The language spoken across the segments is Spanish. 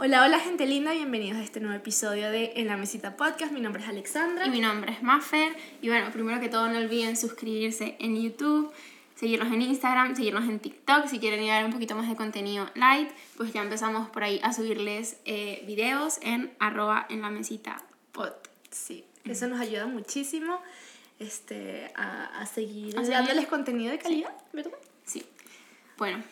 Hola, hola gente linda, bienvenidos a este nuevo episodio de En la Mesita Podcast. Mi nombre es Alexandra. Y mi nombre es Maffer. Y bueno, primero que todo no olviden suscribirse en YouTube, seguirnos en Instagram, seguirnos en TikTok. Si quieren ver un poquito más de contenido light, pues ya empezamos por ahí a subirles eh, videos en arroba en la mesita pod. Sí, eso nos ayuda muchísimo este, a, a seguir A seguir. dándoles contenido de calidad, ¿verdad? Sí. Bueno,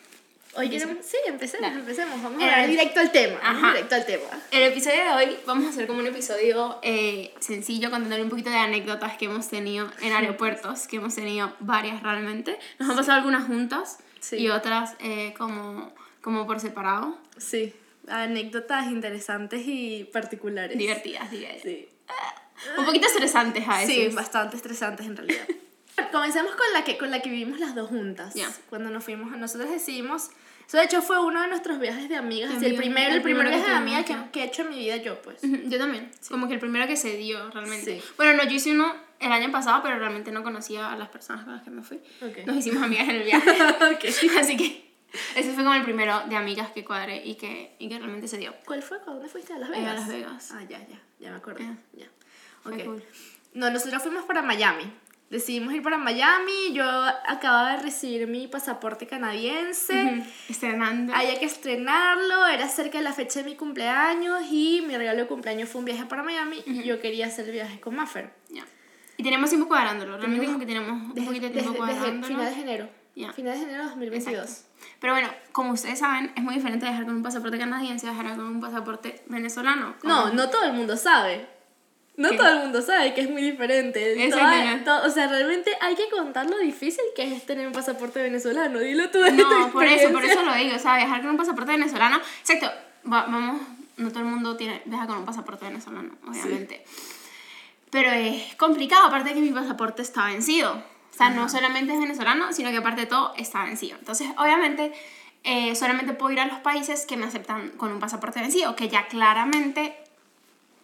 Hoy queremos, sí, empecemos, empecemos. Vamos a hablar directo al tema. ajá. Directo al tema. el episodio de hoy vamos a hacer como un episodio eh, sencillo, contándole un poquito de anécdotas que hemos tenido en aeropuertos, que hemos tenido varias realmente. Nos han pasado algunas juntas Sí. y otras eh, como, como por separado. Sí, anécdotas interesantes y particulares. Divertidas, diría yo. Sí. Un poquito estresantes a veces. Sí, bastante estresantes en realidad. Comencemos con la que con la que vivimos las dos juntas. Ya. Cuando nos fuimos, nosotros decidimos. Eso de hecho fue uno de nuestros viajes de amigas. Así, el primero, el el primer viaje de tuvimos, que, que he hecho en mi vida yo, pues. Ujú, Yo también. Como que el primero que se dio realmente. Sí. Bueno, no, yo hice uno el año pasado, pero realmente no conocía a las personas con las que me fui. Ok. Nos hicimos amigas en el viaje. Ok. Así que ese fue como el primero de amigas que cuadré y que, y que realmente se dio. ¿Cuál fue? ¿A dónde fuiste? ¿A Las Eh, a Vegas? Las Vegas. Ah, ya, ya. Ya me acuerdo. Eh. Ya. Ok. cool. No, nosotros fuimos para Miami. Decidimos ir para Miami. Yo acababa de recibir mi pasaporte canadiense. Ujú, Estrenando. Había que estrenarlo, era cerca de la fecha de mi cumpleaños y mi regalo de cumpleaños fue un viaje para Miami y yo quería hacer el viaje con Maffer. Ya. Y tenemos tiempo cuadrándolo. Realmente como que tenemos un Desde, poquito de tiempo desde cuadrándolo. finales de enero. Ya. Finales de enero de 2022. Exacto. Pero bueno, como ustedes saben, es muy diferente viajar con un pasaporte canadiense a viajar con un pasaporte venezolano. No, no todo el mundo sabe. No todo el mundo sabe que es muy diferente. Toda- ¿no? to- o sea, realmente hay que contar lo difícil que es tener un pasaporte venezolano. Dilo tú de No, por eso, por eso lo digo, o sea, viajar con un pasaporte venezolano, exacto, va- vamos, no todo el mundo tiene, viaja con un pasaporte venezolano, obviamente. Pero es complicado, aparte de que mi pasaporte está vencido. O sea, no solamente es venezolano, sino que aparte de todo está vencido. Entonces, obviamente, eh, solamente puedo ir a los países que me aceptan con un pasaporte vencido, que ya claramente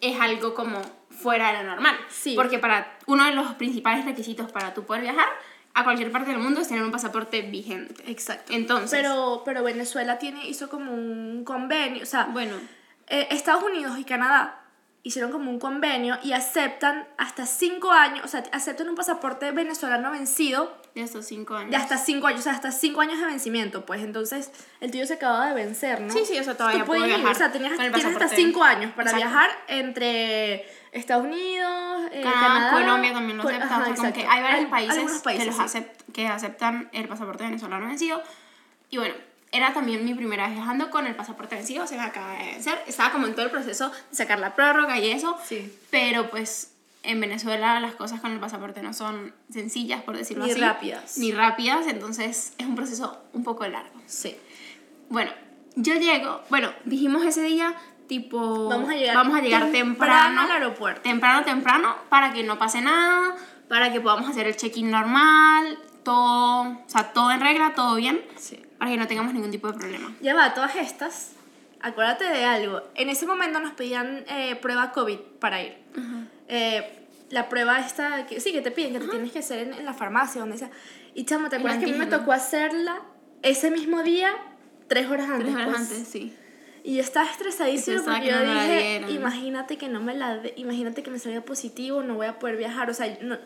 es algo como fuera de lo normal. Sí. Porque para uno de los principales requisitos para tú poder viajar a cualquier parte del mundo es tener un pasaporte vigente. Exacto. Entonces, Pero, pero Venezuela tiene, hizo como un convenio, o sea, bueno, eh, Estados Unidos y Canadá hicieron como un convenio y aceptan hasta cinco años, o sea, aceptan un pasaporte venezolano vencido de estos cinco años. de hasta cinco años, o sea, hasta cinco años de vencimiento, pues entonces el tuyo se acababa de vencer, ¿no? Sí, sí, o sea, todavía puedes viajar O sea, tenías, tienes hasta pasaporte. cinco años para Exacto. viajar entre Estados Unidos, eh, Canadá, Colombia también lo aceptan. ajá, o sea, que hay varios países, países, que, los sí. acept- que aceptan el pasaporte venezolano vencido. Y bueno, era también mi primera vez viajando con el pasaporte vencido, se me acaba de vencer. Estaba como en todo el proceso de sacar la prórroga y eso. Sí. Pero pues en Venezuela las cosas con el pasaporte no son sencillas, por decirlo Ni así. rápidas. Ni rápidas, entonces es un proceso un poco largo. Sí. Bueno, yo llego, bueno, dijimos ese día tipo Vamos a llegar, vamos a llegar temprano, al aeropuerto. temprano, temprano, para que no pase nada, para que podamos hacer el check-in normal, todo, o sea, todo en regla, todo bien, Sí. para que no tengamos ningún tipo de problema. Ya va, todas estas, acuérdate de algo. En ese momento nos pedían eh, prueba COVID para ir. Eh, la prueba esta, que, sí, que te piden, que te tienes que hacer en, en la farmacia, donde sea. Y chamo, ¿te acuerdas que a mí me tocó hacerla ese mismo día, tres horas antes? Tres horas pues? antes, sí. Y yo estaba estresadísima Estresada porque que yo no dije, imagínate que no me la de- imagínate que me salga positivo, no voy a poder viajar, o sea, no-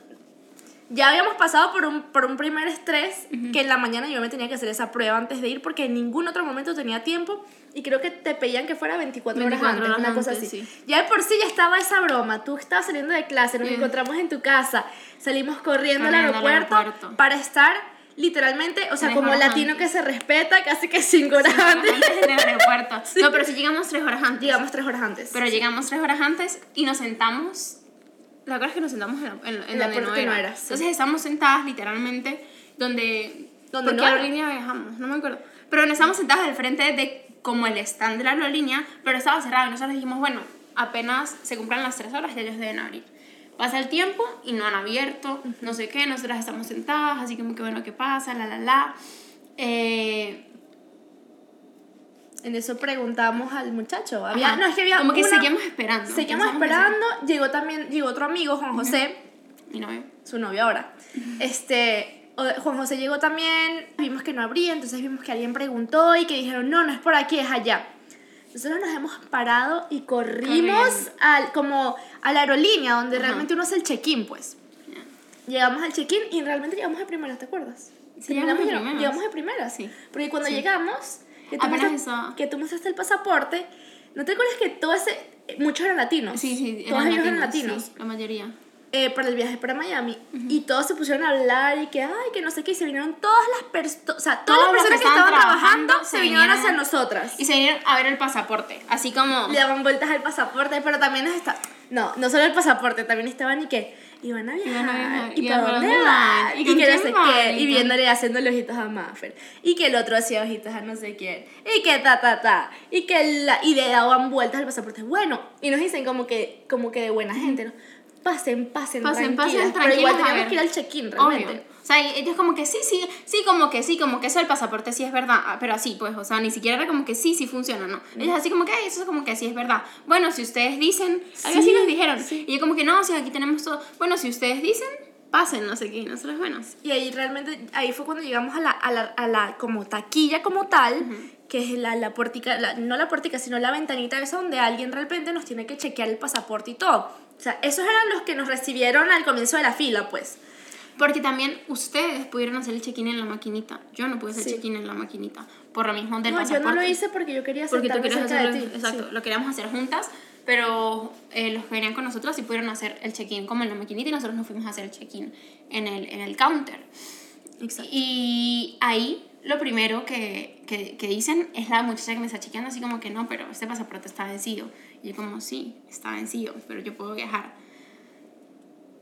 ya habíamos pasado por un, por un primer estrés que en la mañana yo me tenía que hacer esa prueba antes de ir porque en ningún otro momento tenía tiempo y creo que te pedían que fuera 24, 24 horas antes, horas una cosa antes, así. sí. Ya de por sí ya estaba esa broma, tú estabas saliendo de clase, nos Sí. encontramos en tu casa, salimos corriendo, al, Corriendo al aeropuerto aeropuerto. para estar literalmente, o sea, Tres como latino antes. que se respeta, casi que cinco horas antes. Antes en el aeropuerto. No, pero sí llegamos tres horas antes. Llegamos tres horas antes. Pero llegamos tres horas antes y nos sentamos. La verdad es que nos sentamos en, en, en En la donde no que no era, sí. Entonces estamos sentadas literalmente donde. Donde ¿Por no aerolínea viajamos? No me acuerdo. Pero no estábamos sentadas al frente de como el stand de la aerolínea, pero estaba cerrado. Y nosotros dijimos, bueno, apenas se cumplan las tres horas, ya ellos deben abrir. Pasa el tiempo y no han abierto, no sé qué, nosotras estamos sentadas, así como que bueno, ¿qué pasa? La, la, la. Eh, En eso preguntamos al muchacho. Había, Ajá. no, es que había Como que una- seguíamos esperando. Seguíamos que esperando. Llegó también, llegó otro amigo, Juan José. Mi novio. su novio ahora. Este, Juan José llegó también, vimos que no abría, entonces vimos que alguien preguntó y que dijeron, no, no es por aquí, es allá. nosotros nos hemos parado y corrimos Corriendo. al, como a la aerolínea, donde Ajá. realmente uno hace el check-in, pues. Ya. Llegamos al check-in y realmente llegamos de primera, ¿te acuerdas? Sí, llegamos de primeras. llegamos de primera, Sí. Porque cuando Sí. llegamos, que tú, Apenas mostraste, estaba- que tú mostraste el pasaporte, ¿no te acuerdas que todo ese... Muchos eran latinos. Sí, sí, Todos eran ellos eran latinos, sí, la mayoría. eh, para el viaje para Miami. Y todos se pusieron a hablar y que ay que no sé qué y se vinieron todas las personas o sea todas las personas que estaban trabajando se se vinieron hacia nosotras. Y se vinieron a ver el pasaporte, así como... le daban vueltas al pasaporte pero también está no no solo el pasaporte también estaban y que a viajar Iban a viajar, y ¿y para dónde van van? y, ¿Y que no sé van? qué ¿Y y viéndole haciéndole ojitos a Maffer. Y que el otro hacía ojitos a no sé quién. Y que ta ta ta. Y que la, y le daban vueltas al pasaporte. Bueno y nos dicen como que como que de buena gente no pasen pasen Pasen, tranquilas. Pasen, pero igual tranquilas, a teníamos ver. que ir al check-in realmente. Obvio. O sea, ellos como que sí, sí, sí, como que sí, como que eso del pasaporte sí es verdad, ah, pero así, pues, o sea, ni siquiera era como que sí, sí funciona, ¿no? Ellos así como que, "Ay, eso es como que sí es verdad. Bueno, si ustedes dicen, algo así Sí, nos dijeron. sí. Y yo como que no, si aquí tenemos todo, bueno, si ustedes dicen, pasen, no sé qué, nosotros, bueno, Y ahí realmente, ahí fue cuando llegamos a la, a la, a la como taquilla como tal, que es la, la puertica, la- no la puertica, sino la ventanita esa donde alguien realmente nos tiene que chequear el pasaporte y todo. O sea, esos eran los que nos recibieron al comienzo de la fila, pues. Porque también ustedes pudieron hacer el check-in en la maquinita. Yo no pude hacer Sí. check-in en la maquinita. Por lo mismo del No, yo pasaporte. no lo hice porque yo quería Porque tú querías hacerlo. de ti. Exacto, sí. lo queríamos hacer juntas. Pero eh, los que venían con nosotros sí pudieron hacer el check-in como en la maquinita y nosotros nos fuimos a hacer el check-in en el, en el counter. Exacto. Y ahí lo primero que, que, que dicen es la muchacha que me está chequeando así como que no, pero este pasaporte está vencido. Y yo como, sí, está vencido, pero yo puedo viajar.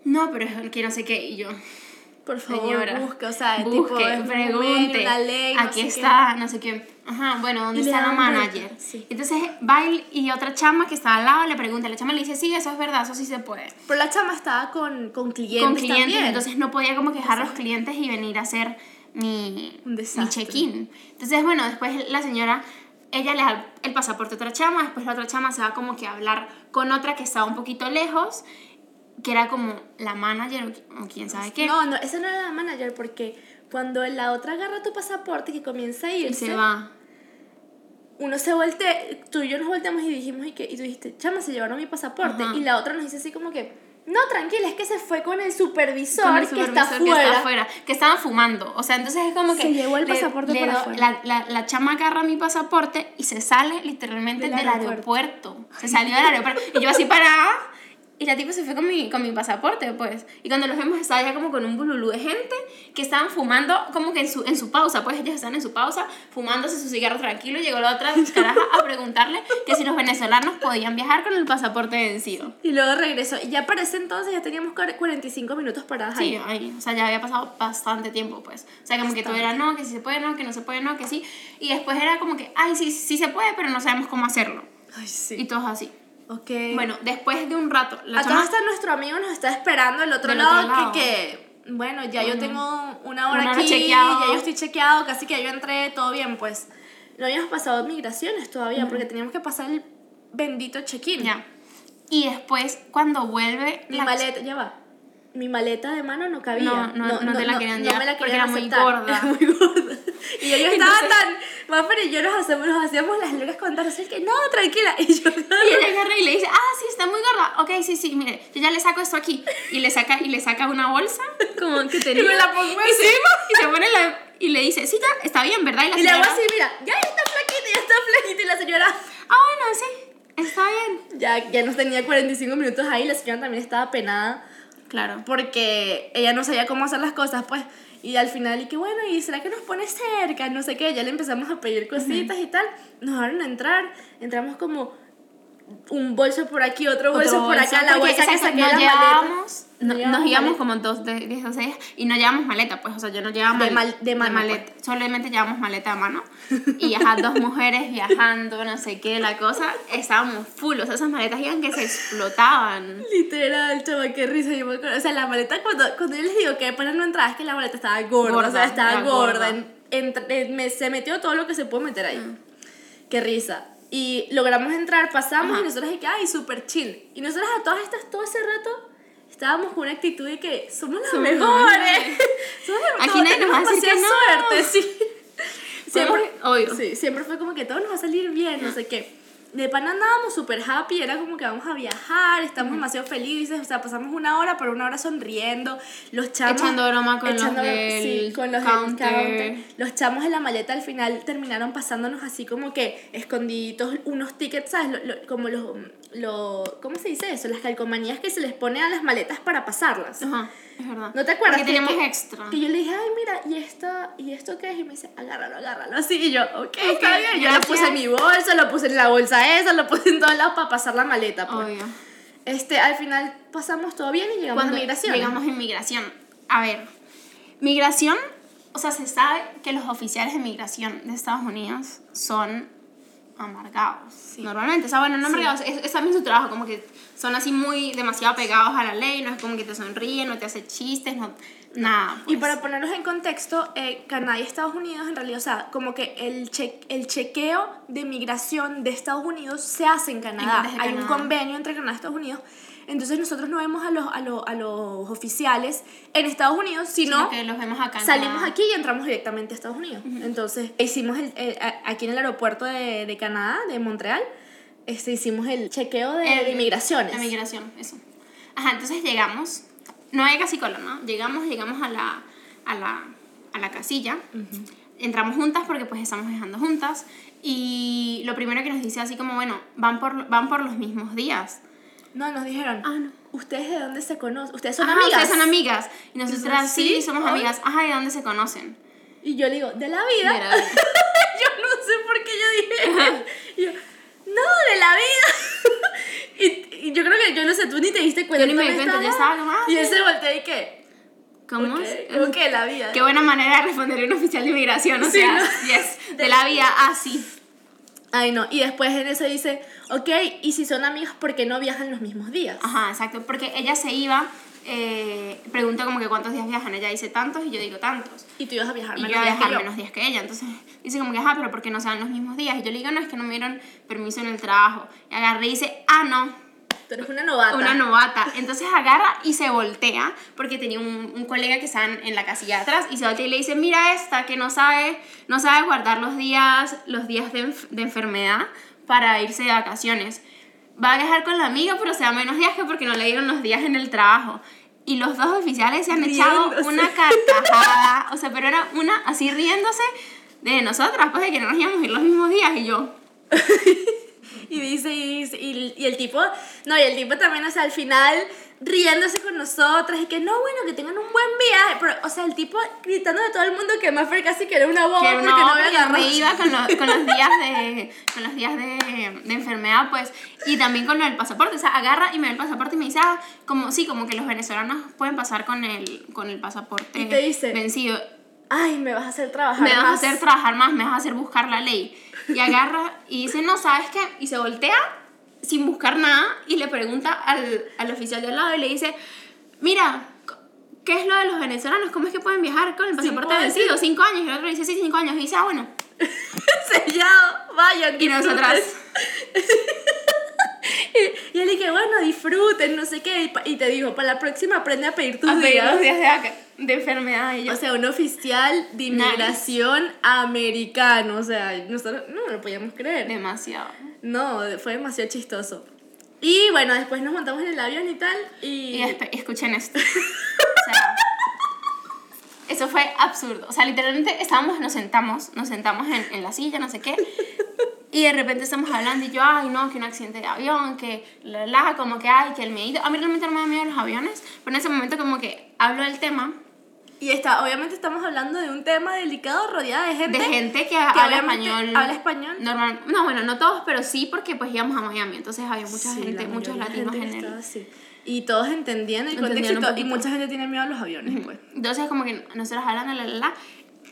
No, pero es que no sé qué. Y yo, Por favor, señora, busca, o sea, busque, tipo, es pregunte, una ley, no aquí sé qué. está, no sé qué. Ajá, bueno, ¿dónde Y está la manager? sí. Entonces va y, otra chama que está al lado le pregunta, la chama le dice, sí, eso es verdad, eso sí se puede. Pero la chama estaba con, con clientes Con clientes, también. entonces no podía como que dejar a los clientes y venir a hacer mi, mi check-in. Entonces, bueno, después la señora, ella le da el pasaporte a otra chama, después la otra chama se va como que a hablar con otra que estaba un poquito lejos, que era como la manager o qui- o quién sabe qué. No, no, esa no era la manager porque cuando la otra agarra tu pasaporte que comienza a y irse, se va. uno se voltea, tú y yo nos volteamos y dijimos, y, que, y tú dijiste, chama, se llevaron mi pasaporte. Ajá. Y la otra nos dice así como que, no, tranquila, es que se fue con el supervisor, con el que, está supervisor que fuera. está afuera, que estaban fumando. O sea, entonces es como Se que. llevó el le- pasaporte le para do- afuera. La, la, la chama agarra mi pasaporte y se sale literalmente Del del, aeropuerto. aeropuerto. Se salió del aeropuerto. Y yo así parada. Y la tipa se fue con mi, con mi pasaporte, pues. Y cuando los vemos, estaba ya como con un bululú de gente que estaban fumando, como que en su, en su pausa, pues ellos están en su pausa, fumándose su cigarro tranquilo. Llegó la otra caraja a preguntarle que si los venezolanos podían viajar con el pasaporte vencido. Y luego regresó. Y ya para ese entonces ya teníamos cuar- 45 minutos paradas Sí, ahí. ahí, o sea, ya había pasado bastante tiempo, pues. O sea, como que todo era no, que sí se puede, no, que no se puede, no, que sí. Y después era como que, ay, sí, sí se puede, pero no sabemos cómo hacerlo. Ay, sí. Y todos así. Ok. Bueno, después de un rato, la a chama- todas estas nuestro amigo nos está esperando del otro, lado, otro lado. Que, que, bueno, ya yo tengo una hora Una hora aquí, chequeado. ya yo estoy chequeado, casi que yo entré, todo bien, pues. No habíamos pasado migraciones todavía, porque teníamos que pasar el bendito check-in. Ya. Y después, cuando vuelve Mi la maleta, ya va. Mi maleta de mano no cabía. No, no, no te la querían llevar me la porque querían era muy aceptar. gorda. Era muy gorda. Y yo, yo estaba Entonces- tan. Maffer y yo nos hacemos, nos hacíamos las locas contar. Así que no, tranquila. Y yo. Y ella agarra y le dice, ah, sí, está muy gorda. Ok, sí, sí, mire, yo ya le saco esto aquí. Y le saca, y le saca una bolsa, como que tenía. Y me la pongo encima. y se pone la, y le dice, sí, ya, está bien, ¿verdad? Y la Y le hago señora, así, mira, ya está flaquita, ya está flaquita. Y la señora. ah, bueno, sí, está bien. Ya, ya nos tenía 45 minutos ahí. La señora también estaba penada. Claro. porque ella no sabía cómo hacer las cosas, pues. Y al final, y que bueno, ¿y será que nos pone cerca? No sé qué, ya le empezamos a pedir cositas y tal. Nos dejaron entrar, entramos como un bolso por aquí, otro bolso Otro por acá, la bolsa que saqué no de la llevábamos, maleta. no- nos íbamos maleta. como dos de, de esos días y no llevamos maleta, pues, o sea, yo no llevaba De mal- de mano, pues. maleta, solamente llevamos maleta de mano y ajá, dos mujeres viajando, no sé qué, la cosa, estábamos full, o sea, esas maletas iban que se explotaban. Literal, chaval, qué risa. Yo me acuerdo. O sea, la maleta, cuando, cuando yo les digo que para no entrar, es que la maleta estaba gorda. Gorda, o sea, estaba gorda. gorda. En- entre- eh, me- se metió todo lo que se pudo meter ahí. Mm. Qué risa. Y logramos entrar, pasamos Ajá. y nosotros de que, ay, súper chill. Y nosotros a todas estas, todo ese rato, estábamos con una actitud de que somos las Somos mejores. somos las Aquí nadie nos demasiada no. suerte, sí. Siempre, obvio. sí, siempre fue como que todo nos va a salir bien, no sé qué. De pan andábamos súper happy, era como que vamos a viajar, estamos demasiado felices, o sea, pasamos una hora, pero una hora sonriendo, los chamos... Echando broma con los echando- del sí, con los counter. counter. Los chamos en la maleta al final terminaron pasándonos así como que escondiditos unos tickets, ¿sabes? Lo- lo- como los, lo, ¿cómo se dice eso? Las calcomanías que se les pone a las maletas para pasarlas. Ajá, es verdad. ¿No te acuerdas? Porque que- teníamos que- extra. Que yo le dije, ay, mira, ¿y esto, ¿y esto qué es? Y me dice, agárralo, agárralo. Así, y yo, ok, está bien. Yo lo puse en mi bolsa, lo puse en la bolsa esa, lo puse en todos lados para pasar la maleta. Pues. Obvio. Este, al final pasamos todo bien y llegamos Cuando a migración. llegamos a inmigración. A ver, migración, o sea, se sabe que los oficiales de migración de Estados Unidos son amargados. Normalmente, o sea, bueno, no amargados, es, es también su trabajo, como que son así muy demasiado pegados a la ley, no es como que te sonríen, no te hace chistes, no, nada. Y pues. para ponernos en contexto, eh, Canadá y Estados Unidos, en realidad, o sea, como que el, che- el chequeo de migración de Estados Unidos se hace en Canadá. Hay un Canadá. convenio entre Canadá y Estados Unidos. Entonces nosotros no vemos a los, a los, a los oficiales en Estados Unidos, sino, Sino que los vemos acá. salimos aquí y entramos directamente a Estados Unidos. Entonces hicimos el, el- aquí en el aeropuerto de, de Canadá, de Montreal, este, hicimos el chequeo de, El- de migraciones. La migración, eso. Ajá, entonces llegamos, no hay casi cola, ¿no? Llegamos, llegamos a la, a la, a la casilla, entramos juntas porque pues estamos viajando juntas y lo primero que nos dice así como, bueno, van por, van por los mismos días. No, nos dijeron, Ah, no. ¿ustedes de dónde se conocen? ¿Ustedes son Ajá, amigas? ustedes son amigas. Y nosotras, ¿Sí? sí, somos amigas. Ajá, ¿y de dónde se conocen? Y yo le digo, ¿de la vida? De la vida. yo no sé por qué yo dije. Yo, la vida. y, y yo creo que, yo no sé, tú ni te diste cuenta. Yo ni me di cuenta, yo estaba como, ah, Y él se voltea y que, ¿Cómo? ¿por es? que la vida? Qué buena manera de responderle a un oficial de inmigración, o Sí, sea, ¿no? yes, de la vida, así. Ay, no. Y después en eso dice, ok, y si son amigos, ¿por qué no viajan los mismos días? Ajá, exacto, porque ella se iba, eh, pregunta como que cuántos días viajan, ella dice tantos y yo digo tantos. Y tú ibas a viajar Y yo menos a días que viajar yo. menos días que ella, entonces dice como que, ajá, pero ¿por qué no sean los mismos días? Y yo le digo, no, es que no me dieron permiso en el trabajo. Y agarré y dice, ah, no, Tú eres una novata. una novata. Entonces agarra y se voltea, porque tenía un, un colega que está en, la casilla de atrás, y se voltea y le dice, mira esta que no sabe, no sabe guardar los días, los días de, de enfermedad para irse de vacaciones. Va a viajar con la amiga, pero se da menos días que porque no le dieron los días en el trabajo. Y los dos oficiales se han echado Riéndose. una carcajada, o sea, pero era una así riéndose de nosotras, pues de que no nos íbamos a ir los mismos días, y yo, Y dice, y, y, y el tipo, no, y el tipo también, o sea, al final riéndose con nosotras y que no, bueno, que tengan un buen viaje. Pero, o sea, el tipo gritando de todo el mundo que Maffer casi que era una boba que porque no, no porque me iba con, los- con los días de con los días de, de enfermedad pues. Y también con del pasaporte o sea agarra y me da el pasaporte y me dice ah como sí como que los venezolanos pueden pasar con el con el pasaporte Y te dice, vencido Ay, me vas a hacer trabajar me vas a más. hacer trabajar más me vas a hacer buscar la ley. Y agarra y dice no sabes qué y se voltea sin buscar nada y le pregunta al, al oficial de al lado y le dice mira ¿Qué es lo de los venezolanos? ¿Cómo es que pueden viajar con el pasaporte vencido? Cinco años. Y el otro dice, sí, cinco años. Y dice, ah, bueno, Sellado, vayan. y nosotras. Y, y él dije, bueno, disfruten, no sé qué. Y, te dijo, para la próxima aprende a pedir tus a pedir días. los días de, vaca- de enfermedad. Yo, O sea, un oficial de inmigración americano. O sea, nosotros no lo podíamos creer. demasiado. No, fue demasiado chistoso. Y bueno, después nos montamos en el avión y tal. Y, Y escuchen esto. O sea, eso fue absurdo. O sea, literalmente estábamos, nos sentamos, nos sentamos en, en la silla, no sé qué. Y de repente estamos hablando y yo, ay, no, que un accidente de avión, que la, la, como que, ay, que el miedo. A mí realmente no me da miedo los aviones, pero en ese momento como que hablo del tema y está, obviamente estamos hablando de un tema delicado rodeada de gente. de gente que, habla obviamente español. habla español. Normal, no, bueno, no todos, pero sí porque pues íbamos a Miami, entonces había mucha Sí, gente, muchos latinos gente en estaba así. Y todos entendían el contexto Entendían y, un to- y mucha gente tiene miedo a los aviones, pues. Entonces, como que nosotros hablando, la, la, la,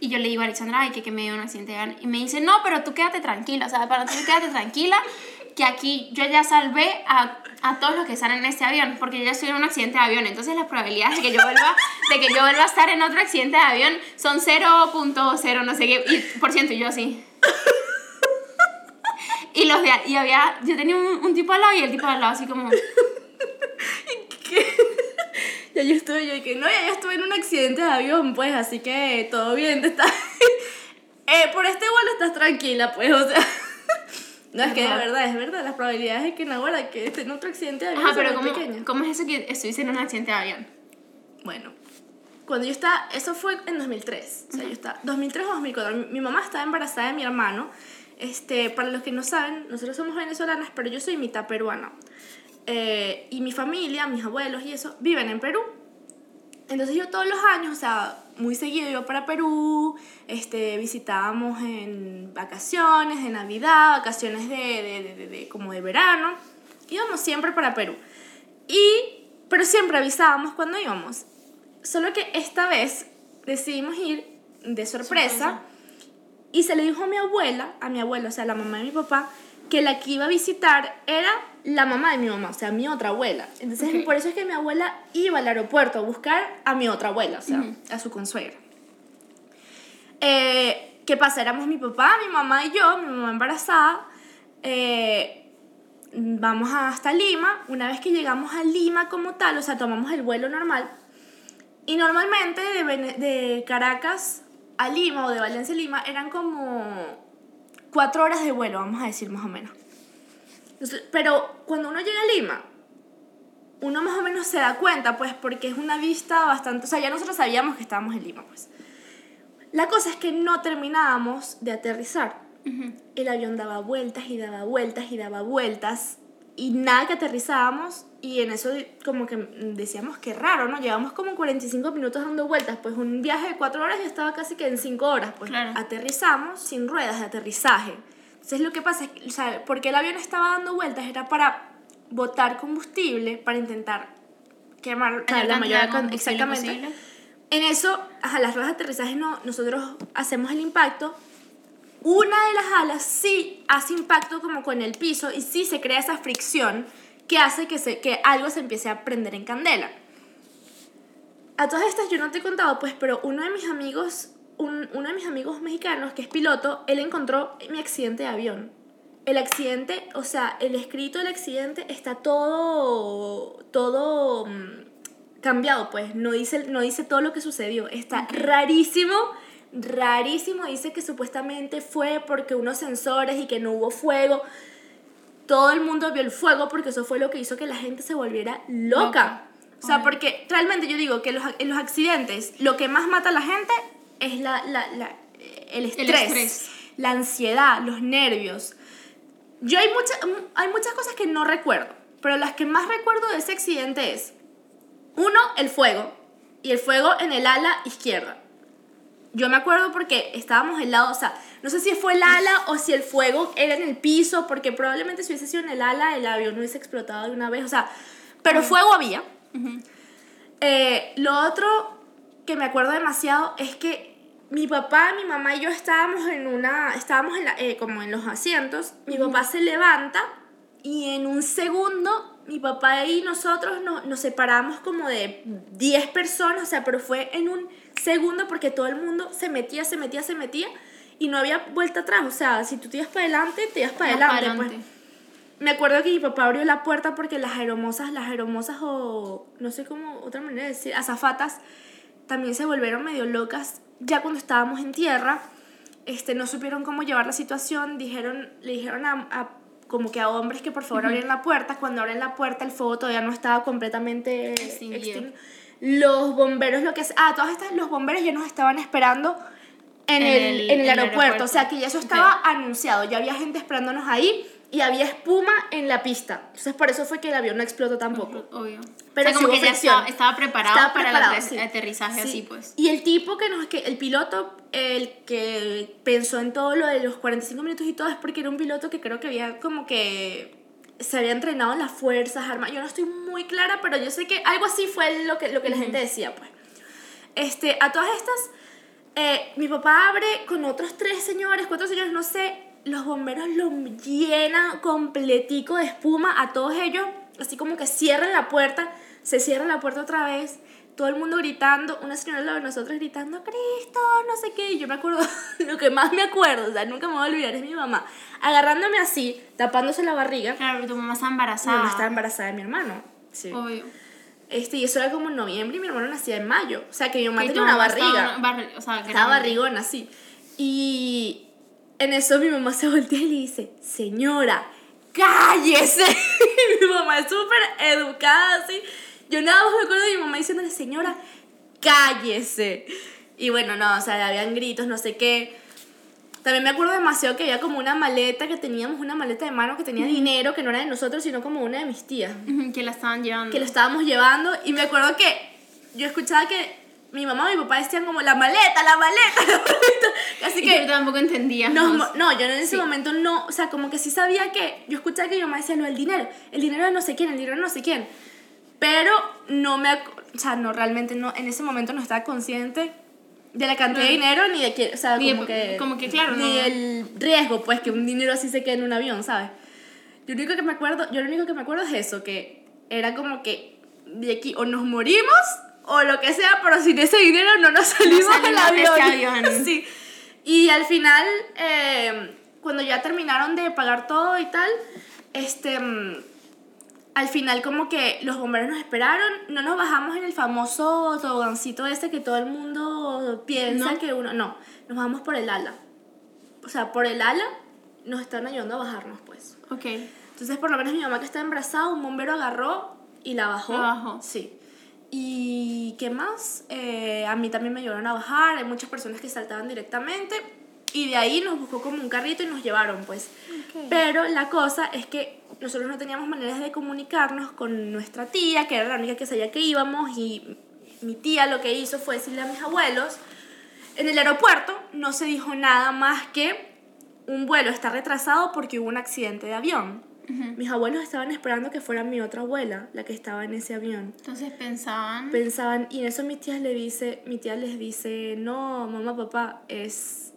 y yo le digo a Alexandra, ay, que, que me dio un accidente de avión. Y me dice, no, pero tú quédate tranquila, o sea, para ti quédate tranquila, que aquí yo ya salvé a, a todos los que están en este avión, porque yo ya estoy en un accidente de avión. Entonces, las probabilidades de que yo vuelva, de que yo vuelva a estar en otro accidente de avión son 0.0, no sé qué, y por ciento, y yo así. Y los de, y había, yo tenía un, tipo al lado y el tipo al lado así como, Ya yo estuve, yo dije, no, ya yo estuve en un accidente de avión, pues, así que todo bien, te está... eh, por este vuelo estás tranquila, pues, o sea... No, es que de verdad, es verdad, las probabilidades de que Nahuara que esté en otro accidente de avión Ajá, son pero muy ¿cómo, pequeñas. ¿cómo es eso que estuviste en un accidente de avión? Bueno, cuando yo estaba, eso fue en 2003, o sea, yo estaba, 2003 o 2004, mi, mi mamá estaba embarazada de mi hermano, este, para los que no saben, nosotros somos venezolanas, pero yo soy mitad peruana, Eh, y mi familia, mis abuelos y eso, viven en Perú. Entonces yo todos los años, o sea, muy seguido iba para Perú, este, visitábamos en vacaciones, de Navidad, vacaciones de, de, de- de- de- como de verano, íbamos siempre para Perú. Y, pero siempre avisábamos cuando íbamos. Solo que esta vez decidimos ir de sorpresa, Sorpresa. y se le dijo a mi abuela, a mi abuela, o sea, la mamá de mi papá, que la que iba a visitar era la mamá de mi mamá, o sea, mi otra abuela. Entonces, Ok. por eso es que mi abuela iba al aeropuerto a buscar a mi otra abuela, o sea, a su consuegra. Eh, ¿Qué pasa? Éramos mi papá, mi mamá y yo, mi mamá embarazada. eh, vamos hasta Lima. Una vez que llegamos a Lima como tal, o sea, tomamos el vuelo normal. Y normalmente de, de Caracas a Lima o de Valencia a Lima eran como cuatro horas de vuelo, vamos a decir más o menos. Entonces, pero cuando uno llega a Lima, uno más o menos se da cuenta, pues, porque es una vista bastante... O sea, ya nosotros sabíamos que estábamos en Lima, pues. La cosa es que no terminábamos de aterrizar. El avión daba vueltas y daba vueltas y daba vueltas y nada que aterrizábamos y en eso como que decíamos que raro, ¿no? Llevamos como 45 minutos dando vueltas, pues un viaje de 4 horas ya estaba casi que en 5 horas, pues Claro. aterrizamos sin ruedas de aterrizaje. Entonces lo que pasa es que, o sea, porque el avión estaba dando vueltas era para botar combustible, para intentar quemar o sea, la mayor combustible exactamente. posible. En eso, ajá, las ruedas de aterrizaje no, nosotros hacemos el impacto. Una de las alas sí hace impacto como con el piso y sí se crea esa fricción que hace que, se, que algo se empiece a prender en candela. A todas estas yo no te he contado, pues, pero uno de mis amigos, un- uno de mis amigos mexicanos que es piloto, él encontró mi accidente de avión. El accidente, o sea, el escrito del accidente está todo, todo mm, cambiado, pues, no dice, no dice todo lo que sucedió. Está rarísimo, rarísimo. Dice que supuestamente fue porque unos sensores y que no hubo fuego. Todo el mundo vio el fuego porque eso fue lo que hizo que la gente se volviera loca. O sea, porque realmente yo digo que los, en los accidentes lo que más mata a la gente es la, la, la- el, estrés, estrés. la ansiedad, los nervios. Yo hay, mucha- hay muchas cosas que no recuerdo, pero las que más recuerdo de ese accidente es, uno, el fuego, y el fuego en el ala izquierda. Yo me acuerdo porque estábamos al lado, o sea, no sé si fue el ala o si el fuego era en el piso, porque probablemente si hubiese sido en el ala, el avión no hubiese explotado de una vez, o sea, pero fuego había. Eh, lo otro que me acuerdo demasiado es que mi papá, mi mamá y yo estábamos en una, estábamos en la- eh, como en los asientos, mi papá se levanta y en un segundo mi papá y nosotros nos, nos separamos como de 10 personas, o sea, pero fue en un segundo porque todo el mundo se metía, se metía, se metía y no había vuelta atrás, o sea, si tú te ibas para adelante, te ibas para adelante. Pues. Me acuerdo que mi papá abrió la puerta porque las aeromosas, las aeromosas o no sé cómo, otra manera de decir, azafatas, también se volvieron medio locas ya cuando estábamos en tierra. Este, no supieron cómo llevar la situación, dijeron, le dijeron a, a- como que a hombres que por favor abrieran la puerta. Cuando abren la puerta el fuego todavía no estaba completamente Extinguido. Los bomberos, lo que es, ah, todas estas, los bomberos ya nos estaban esperando en, En el, el- en el el aeropuerto. aeropuerto. O sea, que ya eso estaba anunciado, ya había gente esperándonos ahí y había espuma en la pista. Entonces, por eso fue que el avión no explotó tampoco. Obvio. Pero o sea, como que ya estaba, estaba preparado Estaba para preparado, el ater- sí. aterrizaje Sí. así, pues. Y el tipo que nos, que el piloto, el que pensó en todo lo de los 45 minutos y todo, es porque era un piloto que creo que había como que se había entrenado en las fuerzas armadas. Yo no estoy muy clara, pero yo sé que algo así fue lo que, lo que la gente decía, pues. Este, a todas estas, eh, mi papá abre con otros tres señores, cuatro señores, no sé, los bomberos lo llenan completico de espuma a todos ellos, así como que cierran la puerta, se cierra la puerta otra vez, todo el mundo gritando, una señora al lado de nosotros gritando, Cristo, no sé qué, y yo me acuerdo, lo que más me acuerdo, o sea, nunca me voy a olvidar, es mi mamá, agarrándome así, tapándose la barriga, Claro, tu mamá está mi embarazada. mamá estaba embarazada de mi hermano, sí. Obvio. Este, y eso era como en noviembre y mi hermano nacía en mayo, o sea, que mi mamá tenía una estaba barriga. una barri- o sea, Estaba barrigona, sí. Y En eso mi mamá se voltea y le dice, señora, cállese. mi mamá es súper educada, así. Yo nada más me acuerdo de mi mamá diciéndole, señora, cállese. Y bueno, no, o sea, habían gritos, no sé qué. También me acuerdo demasiado que había como una maleta que teníamos, una maleta de mano que tenía dinero, que no era de nosotros, sino como una de mis tías. Que la estaban llevando. Que lo estábamos llevando. Y me acuerdo que yo escuchaba que mi mamá y mi papá decían como, la maleta, la maleta, la maleta. Así que... tú tampoco entendías. No, no, yo en ese momento no, o sea, como que sí sabía que, yo escuchaba que mi mamá decía, no, el dinero, el dinero de no sé quién, el dinero de no sé quién, pero no me, o sea, no, realmente no, en ese momento no estaba consciente de la cantidad de dinero ni de que, o sea, Ni de- como que, como que, claro, ni no. el riesgo, pues, que un dinero así se quede en un avión, ¿sabes? Yo lo único que me acuerdo, yo lo único que me acuerdo es eso, que era como que de aquí o nos morimos o lo que sea, pero sin ese dinero no nos salimos, del de avión. este avión. sí. Y al final, eh, cuando ya terminaron de pagar todo y tal, este, mm, al final como que los bomberos nos esperaron, no nos bajamos en el famoso tobogancito ese que todo el mundo piensa No. que uno, no, nos bajamos por el ala. O sea, por el ala nos están ayudando a bajarnos, pues. Ok. Entonces, por lo menos mi mamá que está embarazada, un bombero agarró y la bajó. La bajó. Sí. ¿Y qué más? Eh, a mí también me ayudaron a bajar. Hay muchas personas que saltaban directamente. Y de ahí nos buscó como un carrito y nos llevaron, pues. Ok. Pero la cosa es que nosotros no teníamos maneras de comunicarnos con nuestra tía, que era la única que sabía que íbamos. Y mi tía lo que hizo fue decirle a mis abuelos. En el aeropuerto no se dijo nada más que un vuelo está retrasado porque hubo un accidente de avión. Mis abuelos estaban esperando que fuera mi otra abuela la que estaba en ese avión. Entonces pensaban. Pensaban, y en eso mi tía, le dice, mi tía les dice, no, mamá, papá, es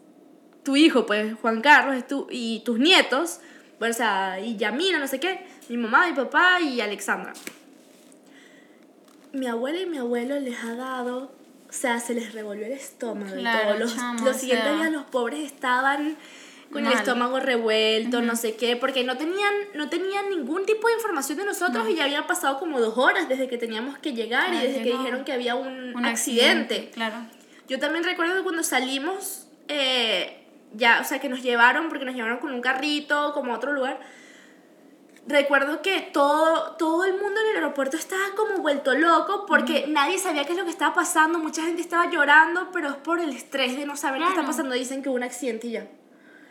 tu hijo, pues, Juan Carlos, es tu, y tus nietos, bueno, o sea, y Yamina, no sé qué, mi mamá, mi papá y Alexandra. Mi abuela y mi abuelo les ha dado, o sea, se les revolvió el estómago Claro, y todo. Los, chamo, los o siguientes sea. días los pobres estaban con el Mal. estómago revuelto, no sé qué, porque no tenían, no tenían ningún tipo de información de nosotros y ya habían pasado como dos horas desde que teníamos que llegar y desde que dijeron que había un, un accidente. Claro. Yo también recuerdo que cuando salimos, eh, ya, o sea, que nos llevaron, porque nos llevaron con un carrito, como a otro lugar. Recuerdo que todo, todo el mundo en el aeropuerto estaba como vuelto loco porque nadie sabía qué es lo que estaba pasando, mucha gente estaba llorando, pero es por el estrés de no saber qué está Claro. pasando. Dicen que hubo un accidente y ya.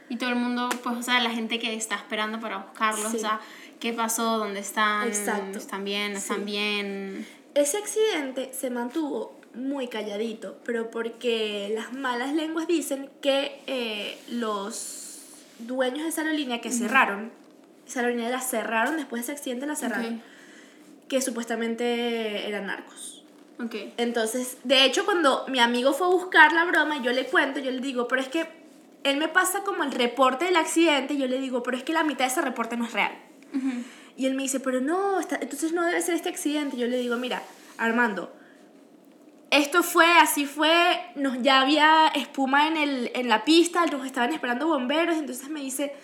Y todo el mundo, pues, o sea, la gente que está esperando para buscarlos, Sí. o sea, ¿qué pasó? ¿Dónde están? Exacto. ¿Están bien? ¿No ¿Están Sí. bien? Ese accidente se mantuvo muy calladito, pero porque las malas lenguas dicen que eh, los dueños de esa aerolínea que cerraron, esa aerolínea la cerraron después de ese accidente, la cerraron, que supuestamente eran narcos. Ok. Entonces, de hecho, cuando mi amigo fue a buscar la broma, yo le cuento, yo le digo, pero es que él me pasa como el reporte del accidente, y yo le digo, pero es que la mitad de ese reporte no es real. Y él me dice, pero no, está- entonces no debe ser este accidente. Yo le digo, mira, Armando, esto fue, así fue, nos, ya había espuma en, el, en la pista, nos estaban esperando bomberos, entonces me dice,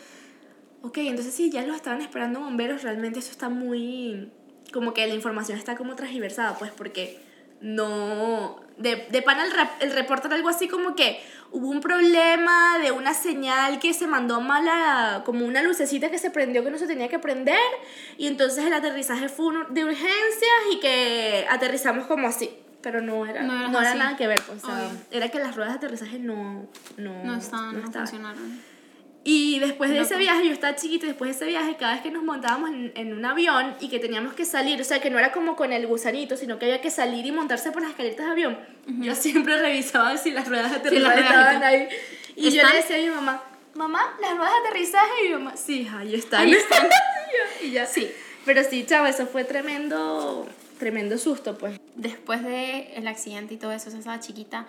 ok, entonces sí, ya los estaban esperando bomberos, realmente eso está muy, como que la información está como transversada, pues porque no, de, de pana el, el reporte era algo así como que hubo un problema de una señal que se mandó mal a, como una lucecita que se prendió que no se tenía que prender y entonces el aterrizaje fue de urgencias y que aterrizamos como así. Pero no era, No no era nada que ver, pues, o sea, Obvio. era que las ruedas de aterrizaje no, no, No estaban, no, estaban. funcionaron. Y después de ese Loco. viaje, yo estaba chiquita, después de ese viaje, cada vez que nos montábamos en, en un avión y que teníamos que salir, o sea, que no era como con el gusanito, sino que había que salir y montarse por las escaleras de avión, yo siempre revisaba si las ruedas de aterrizaje estaban ahí. Y yo ¿Están? le decía a mi mamá, mamá, las ruedas de aterrizaje, y mi mamá, sí, ahí están. Ahí están. y ya. Sí. Pero sí, chavo, eso fue tremendo, tremendo susto, pues. Después de el accidente y todo eso, o sea, estaba chiquita,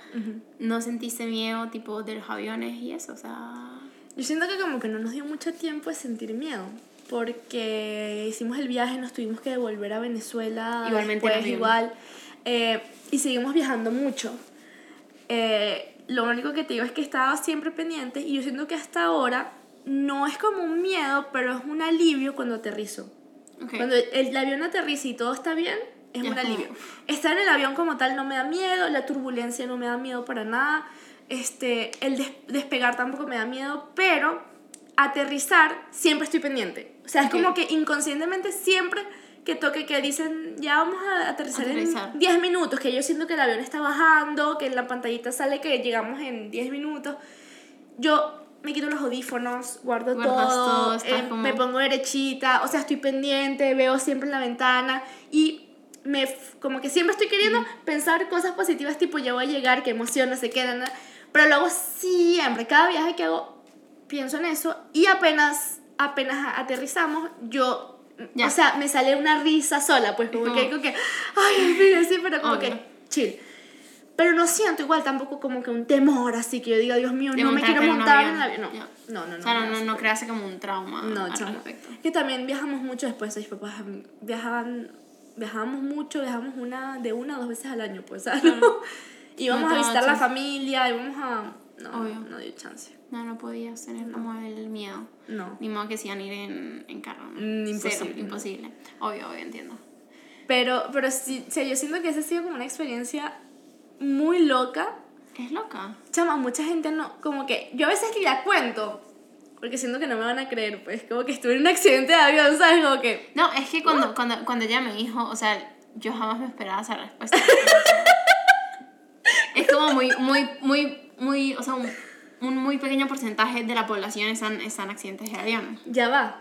¿no sentiste miedo, tipo, de los aviones y eso? O sea... Yo siento que como que no nos dio mucho tiempo de sentir miedo, porque hicimos el viaje, nos tuvimos que devolver a Venezuela Igualmente después, igual, eh, y seguimos viajando mucho. Eh, lo único que te digo es que estaba siempre pendiente y yo siento que hasta ahora no es como un miedo, pero es un alivio cuando aterrizo. Ok. Cuando el, el avión aterriza y todo está bien, es Ya un es como- alivio. Estar en el avión como tal no me da miedo, la turbulencia no me da miedo para nada. Este, el des- despegar tampoco me da miedo, pero aterrizar siempre estoy pendiente. O sea, es como que inconscientemente siempre que toque que dicen ya vamos a aterrizar, Aterrizar. en 10 minutos, que yo siento que el avión está bajando, que en la pantallita sale que llegamos en 10 minutos, yo me quito los audífonos, guardo Guardas todo, eh, como- me pongo derechita, o sea, estoy pendiente, veo siempre en la ventana y me como que siempre estoy queriendo pensar cosas positivas tipo ya voy a llegar, qué emoción, no sé qué. Pero luego siempre, cada viaje que hago pienso en eso y apenas apenas aterrizamos, yo Ya. o sea, me sale una risa sola, pues como Como- que, como que ay, fin, sí, pero como Obvio. que chill. Pero no siento igual tampoco como que un temor así que yo diga, Dios mío, De no me quiero montar en el avión. No, no, no, no. o sea, no, no, no, no creas como un trauma no, al respecto. Que también viajamos mucho después, mis papás viajaban, viajábamos mucho, viajamos una, de una a dos veces al año, pues, ¿sabes? íbamos No a visitar la familia, íbamos a... No, Obvio. no dio chance. No, no podías tener como el miedo. No. Ni modo que se iban a ir en, en carro. Mm, Cero, imposible. imposible. Obvio, obvio, entiendo. Pero, pero sí, o sea, yo siento que esa ha sido como una experiencia muy loca. Es loca. Chama, mucha gente no, como que, yo a veces que ya cuento, porque siento que no me van a creer, pues, como que estuve en un accidente de avión, ¿sabes? Como que, No, es que cuando, cuando, cuando ella me dijo, o sea, yo jamás me esperaba esa respuesta. es como muy, muy, muy, muy, o sea, un, un muy pequeño porcentaje de la población están, están accidentes de avión. ya va.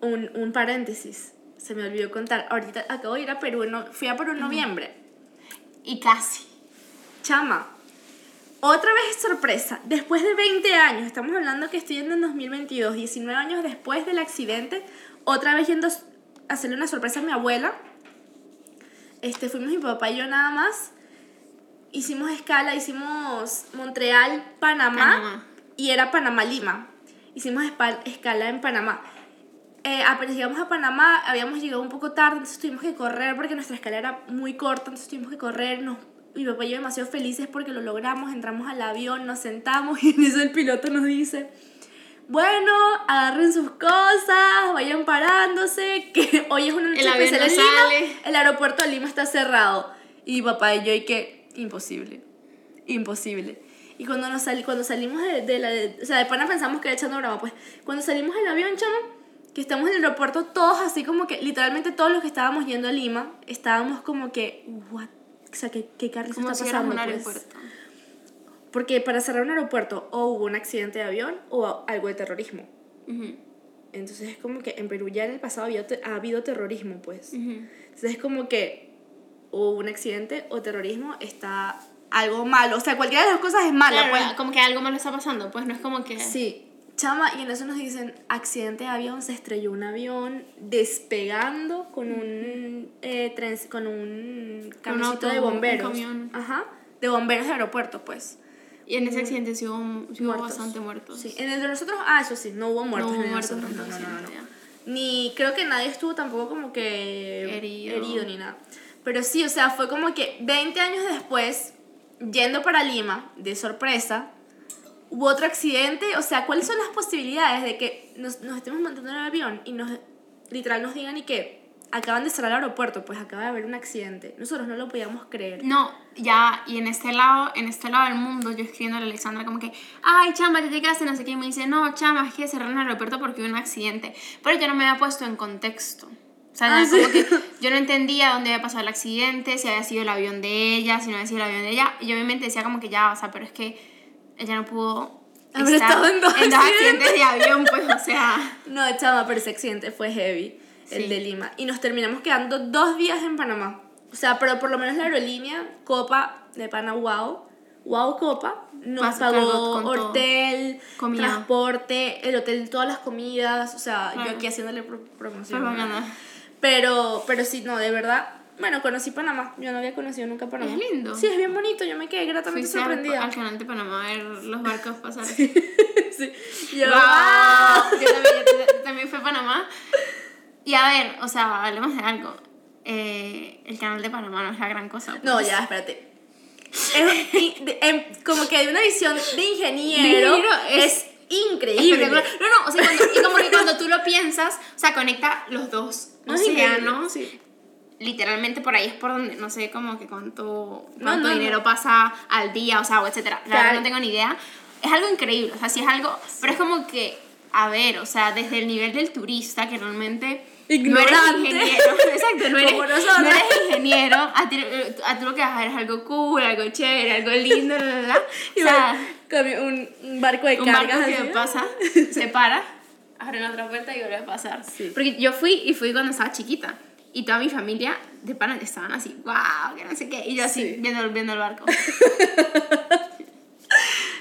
Un, un paréntesis, se me olvidó contar. Ahorita acabo de ir a Perú, no, fui a Perú en noviembre. Y casi. Chama, otra vez sorpresa, después de 20 años, estamos hablando que estoy yendo en 2022, 19 años después del accidente, otra vez yendo a hacerle una sorpresa a mi abuela. Este, fuimos mi papá y yo nada más. Hicimos escala, hicimos Montreal, Panamá, Panamá. y era Panamá-Lima. Hicimos escala en Panamá. Eh, apenas llegamos a Panamá, habíamos llegado un poco tarde, entonces tuvimos que correr porque nuestra escala era muy corta, entonces tuvimos que correr. Nos, mi papá y yo demasiado felices porque lo logramos, entramos al avión, nos sentamos y en eso el piloto nos dice, bueno, agarren sus cosas, vayan parándose, que hoy es una noche El especial no en Lima, el aeropuerto de Lima está cerrado. Y mi papá y yo, y que, imposible, imposible. Y cuando, nos sali, cuando salimos de, de la... de- o sea, de pana pensamos que era echando broma, pues. Cuando salimos del avión, chamo, que estamos en el aeropuerto, todos así como que, literalmente todos los que estábamos yendo a Lima, estábamos como que, what? O sea, ¿qué, qué carrizo Como está si fuera un pasando, pues? Porque para cerrar un aeropuerto o hubo un accidente de avión o algo de terrorismo. Ujú, Entonces es como que en Perú ya en el pasado había ha habido terrorismo, pues. ujú. Entonces es como que o un accidente o terrorismo está algo malo. O sea, cualquiera de las cosas es mala, Claro, pues. como que algo malo está pasando, pues no es como que... Sí, chama, y en eso nos dicen, accidente de avión, se estrelló un avión despegando con un, eh, tren- con un camioncito de un bomberos. camión. Ajá, de bomberos de aeropuerto, pues. Y en ese accidente sí hubo, sí hubo Muertos. bastante muertos. Sí, en el de nosotros, ah, eso sí, no hubo muertos hubo el de muertos no, no, no, no. Ni, creo que nadie estuvo tampoco como que Herido. ni nada. Pero sí, o sea, fue como que 20 años después, yendo para Lima, de sorpresa, hubo otro accidente. O sea, ¿cuáles son las posibilidades de que nos, nos estemos montando en el avión y nos, literal, nos digan y que acaban de cerrar el aeropuerto? Pues acaba de haber un accidente. Nosotros no lo podíamos creer. No, ya, y en este lado, en este lado del mundo, yo escribiendo a Alexandra como que, ay, chama, te llegaste, no sé qué, y me dice, no, chama, es que cerraron el aeropuerto porque hubo un accidente. Pero yo no me había puesto en contexto. O sea, Ah, ya como sí. que yo no entendía dónde había pasado el accidente, si había sido el avión de ella, si no había sido el avión de ella. Y yo obviamente decía como que ya, o sea, pero es que ella no pudo Haber estado en dos accidentes de avión, pues, o sea. No, chama, pero ese accidente fue heavy, el Sí. de Lima. Y nos terminamos quedando dos días en Panamá. O sea, pero por lo menos la aerolínea, Copa de Pana Wow, Wow Copa, nos Pas- cargó pagó hotel, transporte, el hotel, todas las comidas. O sea, Claro. yo aquí haciéndole pro- promoción. ¿no? Propaganda. Pero, pero sí, no, de verdad. Bueno, conocí Panamá. Yo no había conocido nunca Panamá. Es lindo. Sí, es bien bonito. Yo me quedé gratamente al, sorprendida. al canal de Panamá a ver los barcos pasar. sí. Yo, ¡Wow! Yo también, yo también fui a Panamá. Y a ver, o sea, hablemos de algo. Eh, el canal de Panamá no es la gran cosa. No, pues. ya, espérate. Es- de- em, como que de una visión de ingeniero, es, es increíble. No, no, o sea, cuando, y como que cuando tú lo piensas, o sea, conecta los dos No, increíble, océanos. sí. literalmente por ahí es por donde, no sé como que cuánto, No, cuánto no, dinero no. pasa al día, o sea, o etcétera. La Claro. verdad no tengo ni idea. Es algo increíble, o sea, sí es algo, pero es como que, a ver, o sea, desde el nivel del turista, que realmente no Ignorante. eres ingeniero, exacto, no eres, no eres ingeniero, a ti, a ti lo que vas a ver es algo cool, algo chévere, algo lindo, la, la, la. Y O sea, con un, barco de un cargas barco que así. pasa, se para, abre la otra puerta y vuelve a pasar. Sí. Porque yo fui y fui cuando estaba chiquita. Y toda mi familia de pana estaban así, wow, que no sé qué. Y yo así, Sí. viendo, viendo el barco.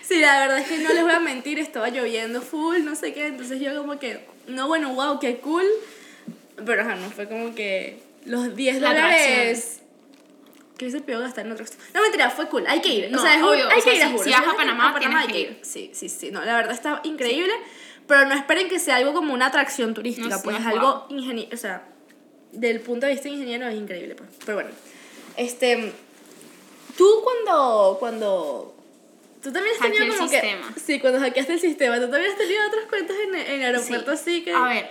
Sí, la verdad es que no les voy a mentir, estaba lloviendo full, no sé qué, entonces yo como que, no, bueno, wow, qué cool, pero ajá, no fue como que los 10 La dólares que se pidió gastar en otros. No, mentira, fue cool, hay que ir, No, o sea, es obvio, hay o sea, que ir a si- si vas a Panamá, tienes hay que ir. Sí, sí, sí, no, la verdad está increíble, pero no esperen que sea algo como una atracción turística, No, pues no, es algo ingeniero, o sea, del punto de vista ingeniero es increíble, pues, pero bueno, este, tú cuando, cuando... Tú también has tenido el como sistema. que... Sí, cuando hackeaste el sistema. ¿Tú también has tenido otros cuentos en, en aeropuertos así que... A ver,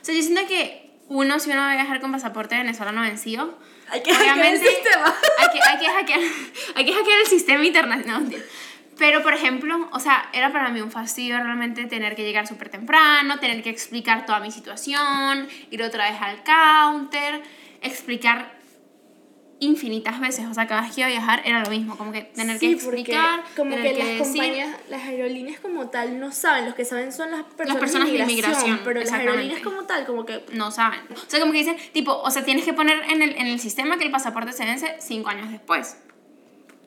o sea, yo siento que uno, si uno va a viajar con pasaporte venezolano vencido, Hay que hackear el sistema. hay que, hay, que hackear, hay que hackear el sistema internacional. No. Pero, por ejemplo, o sea, era para mí un fastidio realmente tener que llegar súper temprano, tener que explicar toda mi situación, ir otra vez al counter, explicar infinitas veces. O sea, cada vez que iba a viajar era lo mismo, como que tener que Sí, porque explicar, como tener que, las decir. compañías, las aerolíneas como tal no saben, los que saben son las personas, personas de inmigración, inmigración, pero las aerolíneas como tal, como que no saben. O sea, como que dicen, tipo, o sea, tienes que poner en el, en el sistema que el pasaporte se vence cinco años después.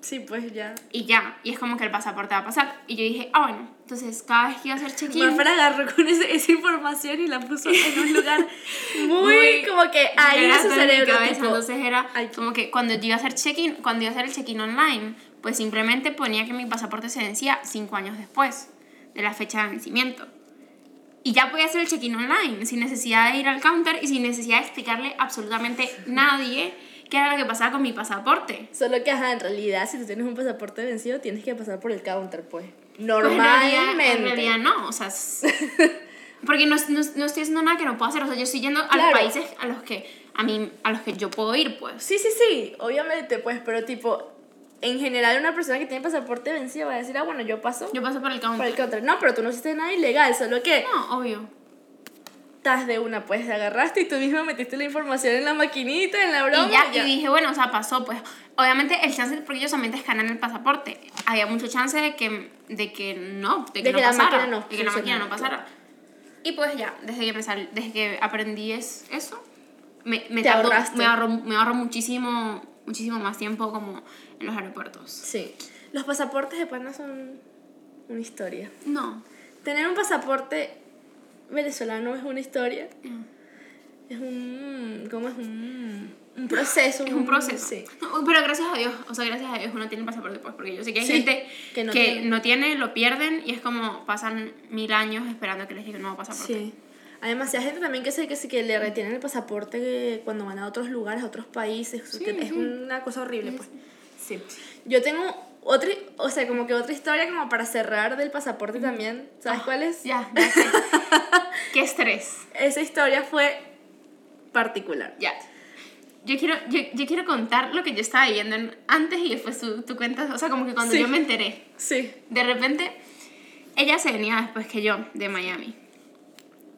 Sí, pues ya. Y ya, y es como que el pasaporte va a pasar. Y yo dije, ah, bueno, entonces cada vez que iba a hacer check-in... Bárbara agarró con ese- esa información y la puso en un lugar muy, Muy como que ahí en su en cerebro. cabeza, tipo, entonces era ay. como que cuando yo iba a hacer check-in, cuando iba a hacer el check-in online, pues simplemente ponía que mi pasaporte se vencía cinco años después de la fecha de vencimiento. Y ya podía hacer el check-in online, sin necesidad de ir al counter y sin necesidad de explicarle absolutamente nadie qué era lo que pasaba con mi pasaporte. Solo que, ajá, en realidad, si tú tienes un pasaporte vencido, tienes que pasar por el counter, pues. Pues en realidad- Normalmente. En realidad no, o sea, porque no, no, no estoy haciendo nada que no puedo hacer, o sea, yo estoy yendo a los Claro. países a los que a mí a los que yo puedo ir, pues. Sí, sí, sí, obviamente, pues, pero tipo, en general una persona que tiene pasaporte vencido va a decir, ah, bueno, yo paso Yo paso por el por counter. el counter. No, pero tú no hiciste nada ilegal, solo que No, obvio. Estás de una, pues, te agarraste y tú mismo metiste la información en la maquinita, en la broma. Y ya, y dije, bueno, o sea, pasó, pues. Obviamente el chance, porque ellos solamente escanean el pasaporte. Había mucho chance de que, de que no, de que, De no que la pasara. máquina no de que la máquina no pasara. Y pues ya, desde que, me sal, desde que aprendí es, eso, me, me, tardó- me, ahorro, me ahorro muchísimo, muchísimo más tiempo como en los aeropuertos. Sí. Los pasaportes de pana son una historia. No. Tener un pasaporte venezolano es una historia. Es un. ¿Cómo es? Un, un proceso. Es un proceso. Sí. No, Pero gracias a Dios, o sea, gracias a Dios uno tiene el pasaporte, pues, porque yo sé que hay Sí, gente que que, no no, tiene. tiene. lo pierden y es como pasan mil años esperando que les un nuevo pasaporte. Sí. Hay demasiada gente también que sé que, que le retienen el pasaporte cuando van a otros lugares, a otros países. Sí, que es una cosa horrible, pues. Sí. Yo tengo otra, o sea, como que otra historia como para cerrar del pasaporte también. ¿Sabes Ah, cuál es? Ya, ya sé. Qué estrés. Esa historia fue particular. Ya. Yo quiero, yo, yo quiero contar lo que yo estaba viendo en- antes y después tú, tú cuentas, o sea, como que cuando Sí. yo me enteré. Sí. De repente, ella se venía después que yo, de Miami.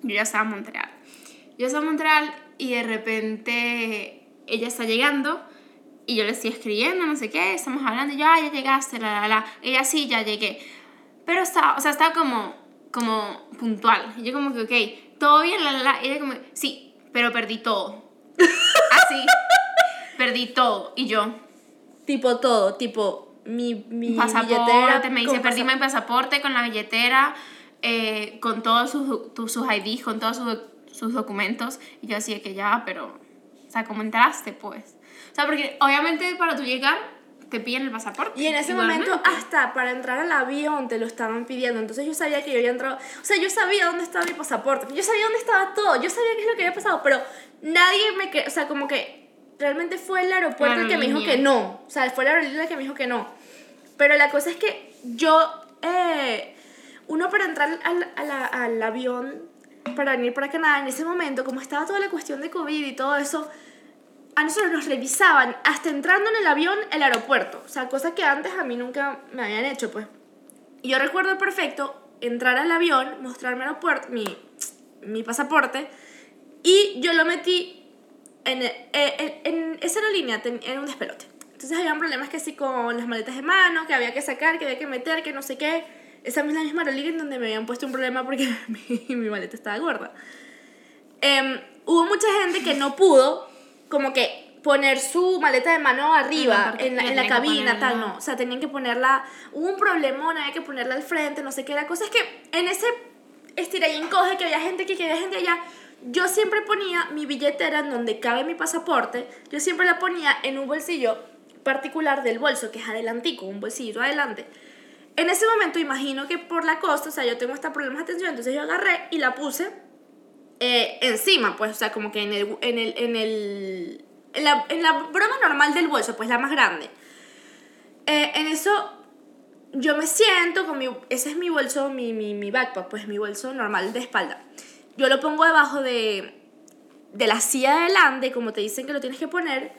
Yo ya estaba en Montreal. Yo estaba en Montreal y de repente ella está llegando y yo le estoy escribiendo, no sé qué, estamos hablando, y yo, ah, ya llegaste, la, la, la. Ella sí, ya llegué. Pero estaba, o sea, estaba como, como puntual. Y yo como que, ok, todo bien, la, la, la. Y ella como, sí, pero perdí todo. Así. perdí todo. Y yo, Tipo todo, tipo mi, mi pasaporte, billetera. me dice, perdí mi pasaporte con la billetera, eh, con todos sus, sus IDs, con todos sus, sus documentos. Y yo así de que ya, pero, o sea, ¿cómo entraste, pues? O sea, porque obviamente para tú llegar te piden el pasaporte. Y en ese momento, hasta para entrar al avión te lo estaban pidiendo. Entonces yo sabía que yo había entrado. O sea, yo sabía dónde estaba mi pasaporte. Yo sabía dónde estaba todo. Yo sabía qué es lo que había pasado. Pero nadie me. que- O sea, como que realmente fue el aeropuerto el que me dijo que no. O sea, fue la aerolínea el que me dijo que no. Pero la cosa es que yo. eh, uno para entrar al, a la- al avión para venir para Canadá, en ese momento, como estaba toda la cuestión de COVID y todo eso, a nosotros nos revisaban hasta entrando en el avión el aeropuerto. O sea, cosas que antes a mí nunca me habían hecho, pues. Y yo recuerdo perfecto entrar al avión, mostrarme el aeropuerto, mi, mi pasaporte, y yo lo metí en, eh, en, en esa aerolínea, era un despelote. Entonces había problemas que sí con las maletas de mano, que había que sacar, que había que meter, que no sé qué. Esa es la misma aerolínea en donde me habían puesto un problema porque mi, mi maleta estaba gorda. Em, hubo mucha gente que no pudo como que poner su maleta de mano arriba parte- en la, en la cabina, tal, no. O sea, tenían que ponerla, hubo un problemón, había que ponerla al frente, no sé qué. La cosa es que en ese estira y encoge, que había gente aquí, que había gente allá, yo siempre ponía mi billetera en donde cabe mi pasaporte, yo siempre la ponía en un bolsillo particular del bolso, que es adelantico, un bolsillo adelante. En ese momento imagino que por la costa, o sea, yo tengo este problema de atención, entonces yo agarré y la puse eh, encima, pues, o sea, como que en el, en el, en el, en la, en la broma normal del bolso, pues la más grande. Eh, en eso yo me siento con mi, ese es mi bolso, mi, mi, mi backpack, pues mi bolso normal de espalda. Yo lo pongo debajo de, de la silla de adelante, como te dicen que lo tienes que poner.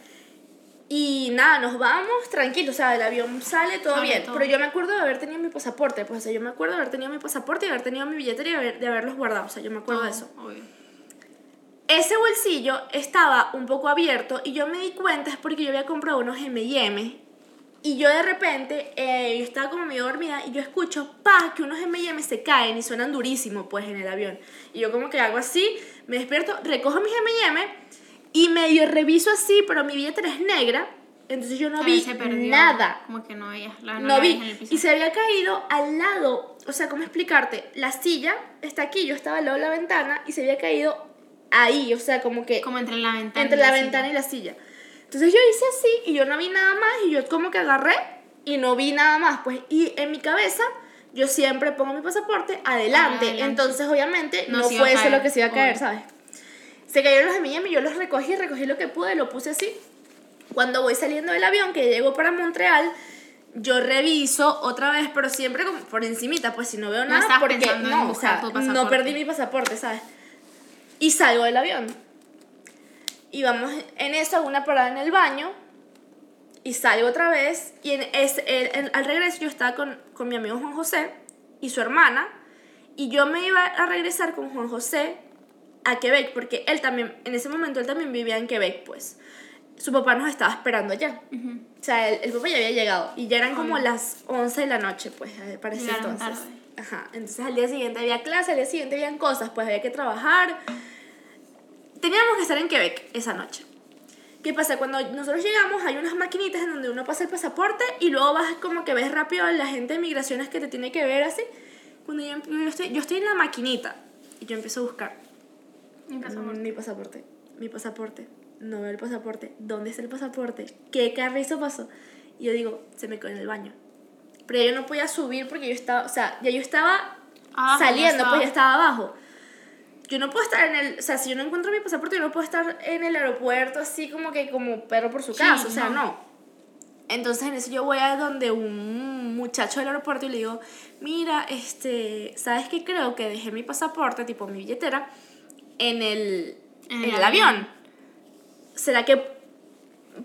Y nada, nos vamos tranquilos, o sea, el avión sale, todo bien. todo. Pero yo me acuerdo de haber tenido mi pasaporte, pues, o sea, yo me acuerdo de haber tenido mi pasaporte y de haber tenido mi billetera y de, haber- de haberlos guardado, o sea, yo me acuerdo de eso. Obvio. Ese bolsillo estaba un poco abierto y yo me di cuenta es porque yo había comprado unos M&M y yo de repente, eh, yo estaba como medio dormida y yo escucho, pa, que unos M&M se caen y suenan durísimo pues en el avión. Y yo como que hago así, me despierto, recojo mis M&M y medio reviso así, pero mi billetera es negra, entonces yo no vi se perdió, nada. Como que no veías la No la vi. en el piso. Y se había caído al lado. O sea, ¿cómo explicarte? La silla está aquí, yo estaba al lado de la ventana y se había caído ahí. O sea, como que Como entre la ventana. entre y la silla. ventana y la silla. Entonces yo hice así y yo no vi nada más y yo como que agarré y no vi nada más. Pues, y en mi cabeza yo siempre pongo mi pasaporte adelante. Adelante. Entonces, obviamente, No no, fue eso lo que se iba a caer, obvio. ¿sabes? Se cayeron los de y yo los recogí, recogí lo que pude, lo puse así. Cuando voy saliendo del avión, que llego para Montreal, yo reviso otra vez, pero siempre como por encimita, pues si no veo No nada, estabas porque en no, o sea, no perdí mi pasaporte, ¿sabes? Y salgo del avión. Y vamos en eso, una parada en el baño. Y salgo otra vez. Y en ese- el- el- al regreso yo estaba con, con mi amigo Juan José y su hermana. Y yo me iba a regresar con Juan José a Quebec, porque él también, en ese momento él también vivía en Quebec, pues. Su papá nos estaba esperando allá. Ujú. O sea, el, el papá ya había llegado. Y ya eran como Obvio. las 11 de la noche, pues, eh, para ese entonces. tarde. Ajá. Entonces al día siguiente había clase, al día siguiente habían cosas, pues había que trabajar. Teníamos que estar en Quebec esa noche. ¿Qué pasa? Cuando nosotros llegamos hay unas maquinitas en donde uno pasa el pasaporte y luego vas como que ves rápido a la gente de migraciones que te tiene que ver así. Cuando yo, yo estoy, yo estoy en la maquinita y yo empiezo a buscar Mi pasaporte. Mi pasaporte, mi pasaporte, no veo el pasaporte, ¿dónde está el pasaporte? ¿Qué carrizo pasó? Y yo digo, se me quedó en el baño. Pero yo no podía subir porque yo estaba, o sea, ya yo estaba Abajo, ya saliendo, estaba. pues ya estaba abajo. Yo no puedo estar en el, o sea, si yo no encuentro mi pasaporte, yo no puedo estar en el aeropuerto así como que como perro por su Sí, casa, o sea, no. no. Entonces en eso yo voy a donde un muchacho del aeropuerto y le digo, mira, este, ¿sabes qué? Creo que dejé mi pasaporte, tipo mi billetera, en el, En en el avión. ¿Será que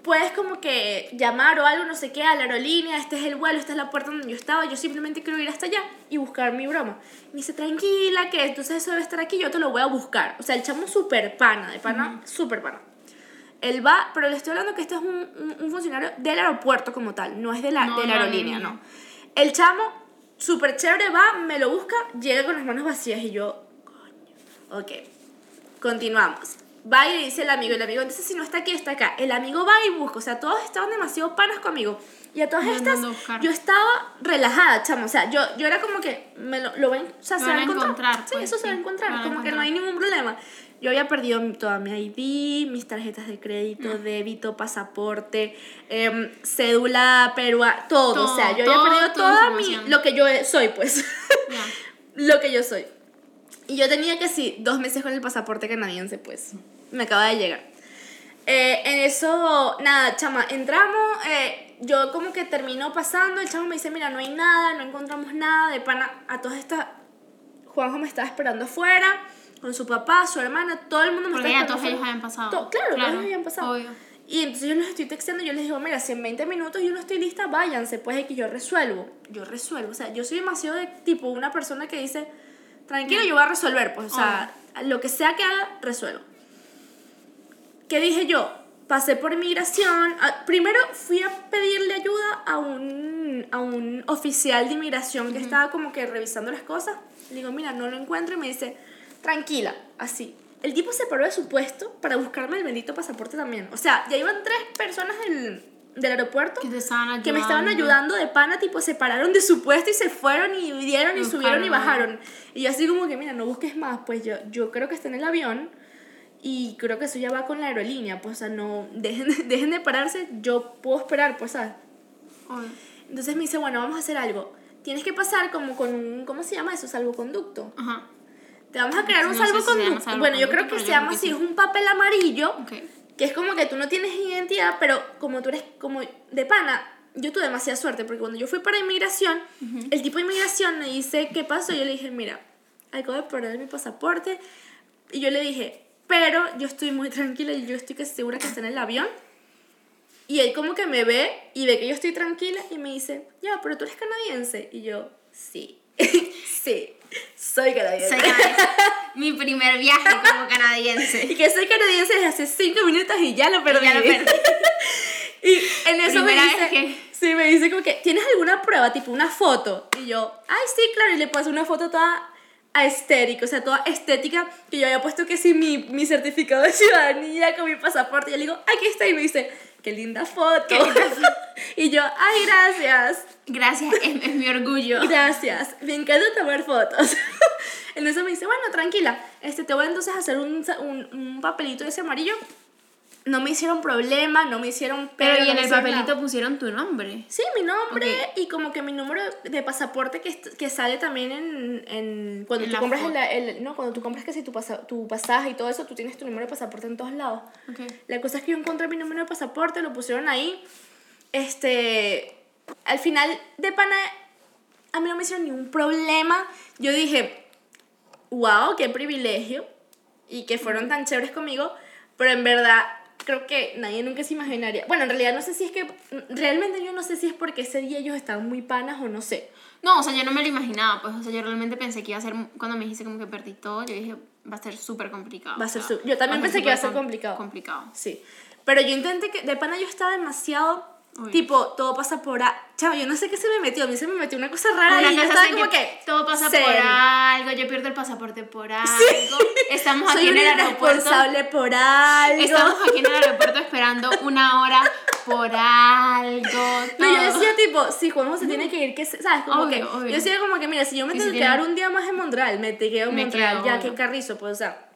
puedes como que llamar o algo, no sé qué, a la aerolínea, este es el vuelo, esta es la puerta donde yo estaba, yo simplemente quiero ir hasta allá y buscar mi broma. Y me dice, tranquila, que entonces eso debe estar aquí, yo te lo voy a buscar. O sea, el chamo súper pana, de pana, súper pana. Él va, pero le estoy hablando que este es un, un, un funcionario del aeropuerto como tal, no es de la, No, de la aerolínea, aerolínea. no. El chamo, súper chévere, va, me lo busca, llega con las manos vacías y yo, coño, ok, continuamos. Va y le dice el amigo, el amigo, entonces si no está aquí, está acá. El amigo va y busca, o sea, todos estaban demasiado panas conmigo. Y a todas No, estas, no, no, buscar. yo estaba relajada, chamo. O sea, yo, yo era como que, me lo, lo ven, o sea, se va van a encontrar. encontrar, sí, pues, eso se va a sí, encontrar, como que no hay ningún problema. Yo había perdido toda mi ID, mis tarjetas de crédito, débito, pasaporte, em, cédula, perua, todo. O sea, Todo, yo había todo, perdido toda toda mi, lo que yo soy, pues. Lo que yo soy. Y yo tenía que sí, dos meses con el pasaporte canadiense, pues. Me acaba de llegar. Eh, en eso, nada, chama, entramos, eh, yo como que termino pasando, el chamo me dice, mira, no hay nada, no encontramos nada, de pana, a todas estas, Juanjo me estaba esperando afuera, con su papá, su hermana, todo el mundo me Porque estaba ya todos esperando ellos habían pasado. To- claro, todos ellos habían pasado. Obvio. Y entonces yo los estoy texteando yo les digo, mira, si en 20 minutos yo no estoy lista, váyanse, pues es que yo resuelvo. Yo resuelvo. O sea, yo soy demasiado de tipo una persona que dice, tranquilo, yo voy a resolver. Pues, o sea, lo que sea que haga, resuelvo. ¿Qué dije yo? Pasé por inmigración. Ah, Primero fui a pedirle ayuda a un, a un oficial de inmigración que estaba como que revisando las cosas. Le digo, mira, no lo encuentro y me dice, tranquila, así. El tipo se paró de su puesto para buscarme el bendito pasaporte también. O sea, ya iban tres personas del, del aeropuerto Que que me estaban ayudando de pana, tipo, se pararon de su puesto y se fueron y dieron y subieron y bajaron. Y yo así como que, mira, no busques más, pues yo, yo creo que está en el avión y creo que eso ya va con la aerolínea, pues, o sea, no, dejen, dejen de pararse, yo puedo esperar, pues, ¿sabes? Entonces me dice, bueno, vamos a hacer algo. Tienes que pasar como con un, ¿cómo se llama eso? Salvoconducto. Ajá. Te vamos a crear un No si llama salvoconducto. bueno, yo creo que se llama así, sí. es un papel amarillo Ok. Que es como que tú no tienes identidad, pero como tú eres como de pana, yo tuve demasiada suerte porque cuando yo fui para inmigración, el tipo de inmigración me dice, ¿qué pasó? Yo le dije, mira, acabo de perder mi pasaporte. Y yo le dije, pero yo estoy muy tranquila y yo estoy casi segura que está en el avión. Y él como que me ve y ve que yo estoy tranquila y me dice, ya, pero tú eres canadiense. Y yo, sí, sí, soy canadiense. Soy canadiense. Mi primer viaje como canadiense. Y que soy canadiense desde hace cinco minutos y ya lo perdí. ya lo perdí. y en eso me dice, que- sí, me dice como que, ¿tienes alguna prueba? Tipo una foto. Y yo, ay, sí, claro. Y le paso una foto toda aesthetic, o sea, toda estética, que yo había puesto que sí, mi, mi certificado de ciudadanía con mi pasaporte. Y yo le digo, aquí está. Y me dice, qué linda foto. y yo, ay, gracias. Gracias, es, es mi orgullo. Gracias, me encanta tomar fotos. Entonces me dice, bueno, tranquila, este, te voy entonces a hacer un, un, un papelito de ese amarillo. No me hicieron problema, no me hicieron Pero pero, y no en el papelito nada. pusieron tu nombre. Sí, mi nombre y como que mi número de pasaporte que, que sale también en, en cuando En tú compras el, el- no, cuando tú compras que si tu, pasa, tu pasaje y todo eso, tú tienes tu número de pasaporte en todos lados. La cosa es que yo encontré mi número de pasaporte, lo pusieron ahí. Este, al final de pana, a mí no me hicieron ningún problema. Yo dije, wow, qué privilegio. Y que fueron tan chéveres conmigo. Pero en verdad, creo que nadie nunca se imaginaría. Bueno, en realidad no sé si es que, realmente yo no sé si es porque ese día ellos estaban muy panas o no sé. No, o sea, yo no me lo imaginaba, pues, o sea, yo realmente pensé que iba a ser, cuando me dijiste como que perdí todo, yo dije, va a ser súper complicado. Va a o ser sea, su- yo también pensé que iba a ser complicado. Complicado. Sí. Pero yo intenté que, de pana yo estaba demasiado, Uy. tipo, todo pasa por... A, chavo, yo no sé qué se me metió, a mí se me metió una cosa rara Una y yo estaba como que que... todo pasa zen. por algo, yo pierdo el pasaporte por algo. Estamos Soy aquí en una el aeropuerto. irresponsable por algo. Estamos aquí en el aeropuerto esperando una hora por algo. No, yo todo. decía tipo, si Juanjo se tiene que ir, que ¿sabes? Como Obvio, que, obvio. yo decía como que, mira, si yo me tengo si que quedar un día más en Montreal, me te quedo en Me Montreal, quedo, ya, qué carrizo, pues, o sea,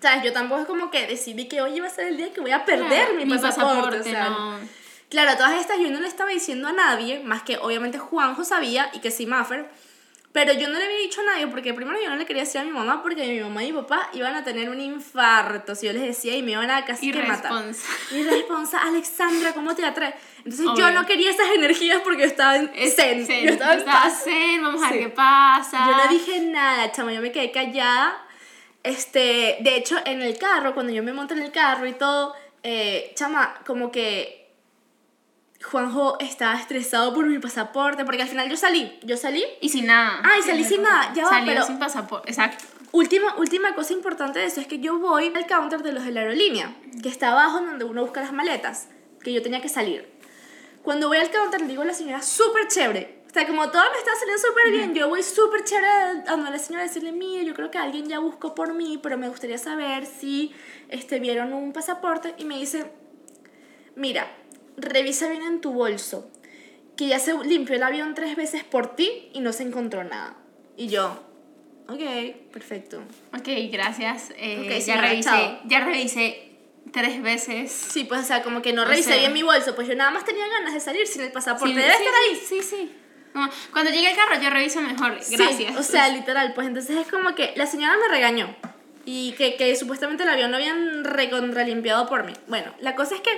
¿sabes? Yo tampoco es como que decidí que hoy iba a ser el día que voy a perder mi, pasaporte, o sea, no. Claro, todas estas yo no le estaba diciendo a nadie, más que obviamente Juanjo sabía y que sí Maffer, pero yo no le había dicho a nadie porque primero yo no le quería decir a mi mamá porque mi mamá y mi papá iban a tener un infarto si yo les decía y me iban a casi que matar. Irresponsable, Alexandra, ¿cómo te atraes? Entonces yo Obvio. no quería esas energías porque yo estaba en Es zen, zen, yo estaba en estaba paz. zen, vamos a ver Sí. qué pasa. Yo no dije nada, chamo, yo me quedé callada. Este, de hecho, en el carro, cuando yo me monto en el carro y todo, eh, chama, como que Juanjo estaba estresado por mi pasaporte, porque al final yo salí, yo salí. Y sin nada. Ah, y salí sin nada, ya va, pero- sin pasaporte, exacto. Última, última cosa importante de eso es que yo voy al counter de los de la aerolínea, que está abajo donde uno busca las maletas, que yo tenía que salir. Cuando voy al counter le digo a la señora, súper chévere. O sea, como todo me está saliendo súper bien, yo voy súper chévere a la señora a decirle, mire, yo creo que alguien ya buscó por mí, pero me gustaría saber si este, vieron un pasaporte. Y me dice, mira, revisa bien en tu bolso, que ya se limpió el avión tres veces por ti y no se encontró nada. Y yo, ok, perfecto. Ok, gracias. Eh, Ok, ya, señora, revisé, chao. ya revisé tres veces. Sí, pues, o sea, como que no O revisé sea- bien mi bolso, pues yo nada más tenía ganas de salir sin el pasaporte. Sí, Debe sí, estar ahí. Sí, sí. Cuando llegue el carro yo reviso mejor. Sí, Gracias. o sea, literal, pues entonces es como que la señora me regañó y que, que supuestamente el avión lo habían recontralimpiado por mí. Bueno, la cosa es que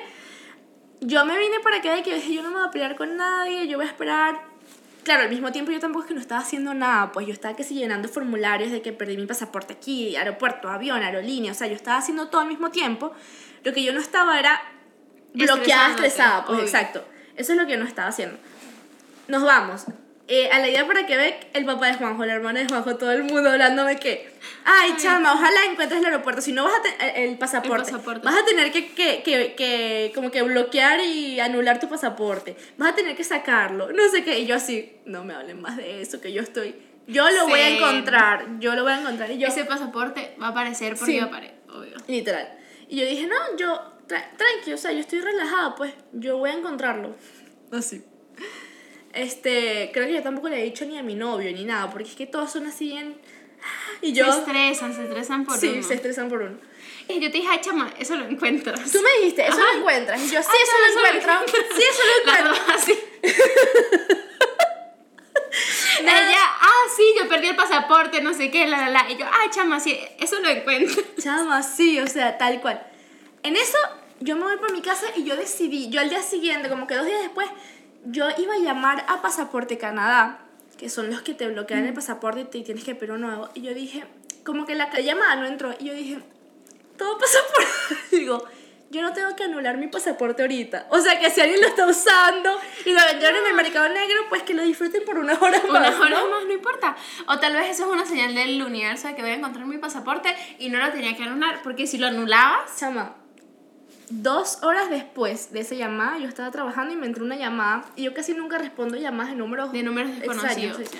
yo me vine para acá y que dije, yo no me voy a pelear con nadie, yo voy a esperar. Claro, al mismo tiempo yo tampoco es que no estaba haciendo nada, pues yo estaba que sí llenando formularios de que perdí mi pasaporte aquí, aeropuerto, avión, aerolínea, o sea, yo estaba haciendo todo al mismo tiempo. Lo que yo no estaba era bloqueada, estresada, pues obvio. exacto. Eso es lo que no estaba haciendo. Nos vamos. Eh, a la idea para que ve el papá de Juanjo, la hermana de Juanjo, todo el mundo hablándome que, ay, chama, ojalá encuentres el aeropuerto, si no vas a tener el pasaporte, pasaporte. vas a tener que, que, que, que como que bloquear y anular tu pasaporte, vas a tener que sacarlo, no sé qué, y yo así, no me hablen más de eso, que yo estoy, yo lo voy a Sí. encontrar, yo lo voy a encontrar, y yo, Ese pasaporte va a aparecer porque Sí. va a aparecer, obvio. Literal. Y yo dije, no, yo, tra tranqui, o sea, yo estoy relajada, pues, yo voy a encontrarlo. Así. Este, creo que yo tampoco le he dicho ni a mi novio ni nada, porque es que todos son así en... Y yo... Se estresan, se estresan por sí, uno. se estresan por uno. Y yo te dije, ay, chama, eso lo encuentras. Tú me dijiste, eso Ajá. lo encuentras. Y yo, sí, Ay, eso lo encuentro. Sí, eso lo Las encuentro. dos así. Ella, ah, sí, yo perdí el pasaporte, no sé qué, la, la, la. Y yo, ay, chama, sí, eso lo encuentro. Chama, sí, o sea, tal cual. En eso, yo me voy por mi casa y yo decidí, yo al día siguiente, como que dos días después, yo iba a llamar a Pasaporte Canadá, que son los que te bloquean el pasaporte y te tienes que pedir uno nuevo. Y yo dije, como que la llamada no entró. Y yo dije, todo pasa por... Digo, yo no tengo que anular mi pasaporte ahorita. O sea, que si alguien lo está usando y lo vendieron en el mercado negro, pues que lo disfruten por unas horas más. Unas horas ¿no? más, no importa. O tal vez eso es una señal del universo de que voy a encontrar mi pasaporte y no lo tenía que anular, porque si lo anulabas, Chama, dos horas después de esa llamada, yo estaba trabajando y me entró una llamada. Y yo casi nunca respondo llamadas de números de números desconocidos. sí.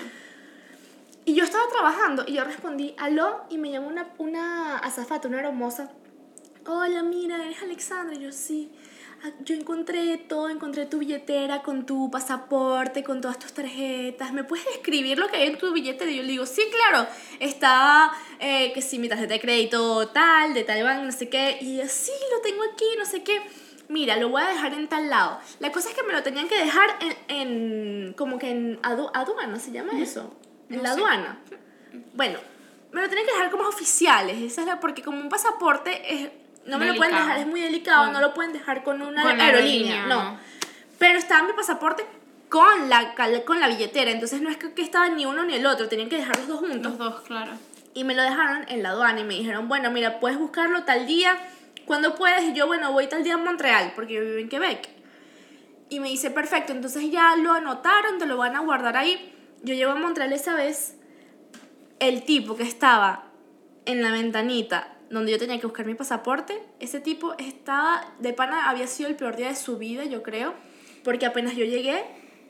Y yo estaba trabajando y yo respondí, aló, y me llamó una, una azafata, una hermosa. Hola, mira, eres Alexandra. Y yo, sí. Ah, Yo encontré todo, encontré tu billetera con tu pasaporte, con todas tus tarjetas. ¿Me puedes escribir lo que hay en tu billetera? Y yo le digo, sí, claro. Está, eh, que sí, mi tarjeta de crédito tal, de tal banco, no sé qué. Y ella, sí, lo tengo aquí, no sé qué. Mira, lo voy a dejar en tal lado. La cosa es que me lo tenían que dejar en, en como que en adu- aduana, ¿se llama eso? En la sé. aduana. Bueno, me lo tienen que dejar como oficiales, esa es la, porque como un pasaporte es, no me lo pueden dejar, es muy delicado, Mm. no lo pueden dejar con una Con aerolínea, aerolínea, no. Pero estaba mi pasaporte con la, con la billetera, entonces no es que, que estaba ni uno ni el otro, tenían que dejar los dos juntos. Los dos, claro. Y me lo dejaron en la aduana y me dijeron, bueno, mira, puedes buscarlo tal día, cuando puedes? Y yo, bueno, voy tal día a Montreal, porque yo vivo en Quebec. Y me dice, perfecto, entonces ya lo anotaron, te lo van a guardar ahí. Yo llego a Montreal esa vez, el tipo que estaba en la ventanita donde yo tenía que buscar mi pasaporte, ese tipo estaba, de pana, había sido el peor día de su vida, yo creo, porque apenas yo llegué,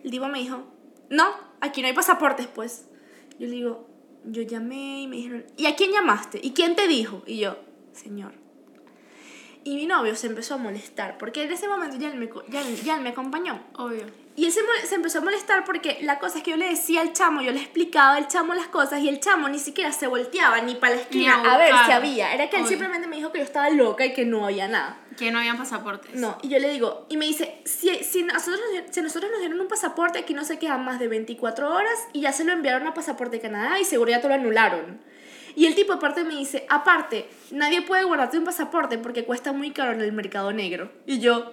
el tipo me dijo, no, aquí no hay pasaportes, pues. Yo le digo, yo llamé y me dijeron, ¿y a quién llamaste? ¿Y quién te dijo? Y yo, señor. Y mi novio se empezó a molestar, porque en ese momento ya él me, ya él- ya él me acompañó. Obvio. Y él se, se empezó a molestar porque la cosa es que yo le decía al chamo, yo le explicaba al chamo las cosas y el chamo ni siquiera se volteaba ni para la esquina a ver si había. Era que él Obvio. simplemente me dijo que yo estaba loca y que no había nada. Que no habían pasaportes. No, y yo le digo, y me dice, si, si, nosotros, si nosotros nos dieron un pasaporte, aquí no se quedan más de 24 horas y ya se lo enviaron a Pasaporte Canadá y seguro ya te lo anularon. Y el tipo aparte me dice, aparte, nadie puede guardarte un pasaporte porque cuesta muy caro en el mercado negro. Y yo,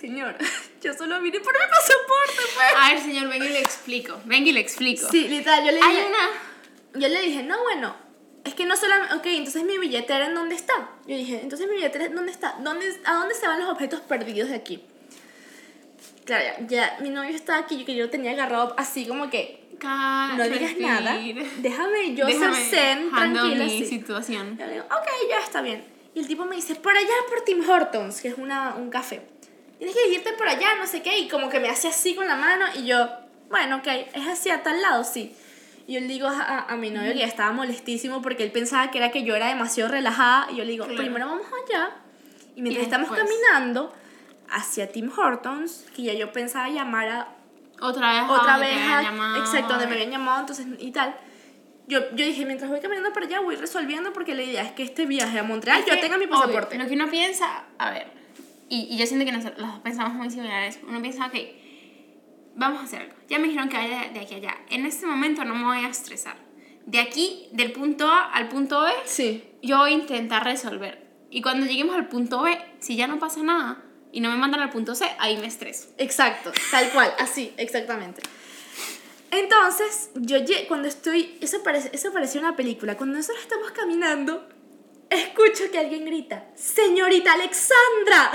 señor, yo solo vine por mi pasaporte, pues. A ver, señor, venga y le explico. Venga y le explico. Sí, literal, yo le Hay dije, una... yo le dije, no, bueno, es que no solamente, ok, entonces mi billetera en dónde está. Yo dije, entonces mi billetera en dónde está, ¿Dónde, ¿a dónde se van los objetos perdidos de aquí? Claro, ya, ya mi novio estaba aquí, yo que yo lo tenía agarrado así como que, Ca- no digas nada, déjame yo Déjame ser zen, tranquila, mi situación. Yo le digo, ok, ya está bien. Y el tipo me dice, por allá por Tim Hortons, que es una, un café. Tienes que irte por allá, no sé qué. Y como que me hace así con la mano y yo, bueno, ok, es hacia tal lado, sí. Y yo le digo a, a- mi novio que estaba molestísimo porque él pensaba que era que yo era demasiado relajada. Y yo le digo, Claro. primero vamos allá. Y mientras estamos después. caminando hacia Tim Hortons, que ya yo pensaba llamar a Otra vez. otra vez, a- exacto, donde me habían llamado, entonces, y tal. Yo, yo dije, mientras voy caminando para allá, voy resolviendo porque la idea es que este viaje a Montreal Es yo que, tenga mi obvio, pasaporte. lo que uno piensa, a ver, y, y yo siento que nosotros los dos pensamos muy similares. Uno piensa, ok, vamos a hacer algo. Ya me dijeron que vaya de, aquí a allá. En este momento no me voy a estresar. De aquí, del punto A al punto B, Sí, yo voy a intentar resolver. Y cuando lleguemos al punto B, si ya no pasa nada y no me mandan al punto C, ahí me estreso. exacto, tal cual, así, exactamente. Entonces, yo cuando estoy, eso parece, eso parecía una película, cuando nosotros estamos caminando, escucho que alguien grita, señorita Alexandra.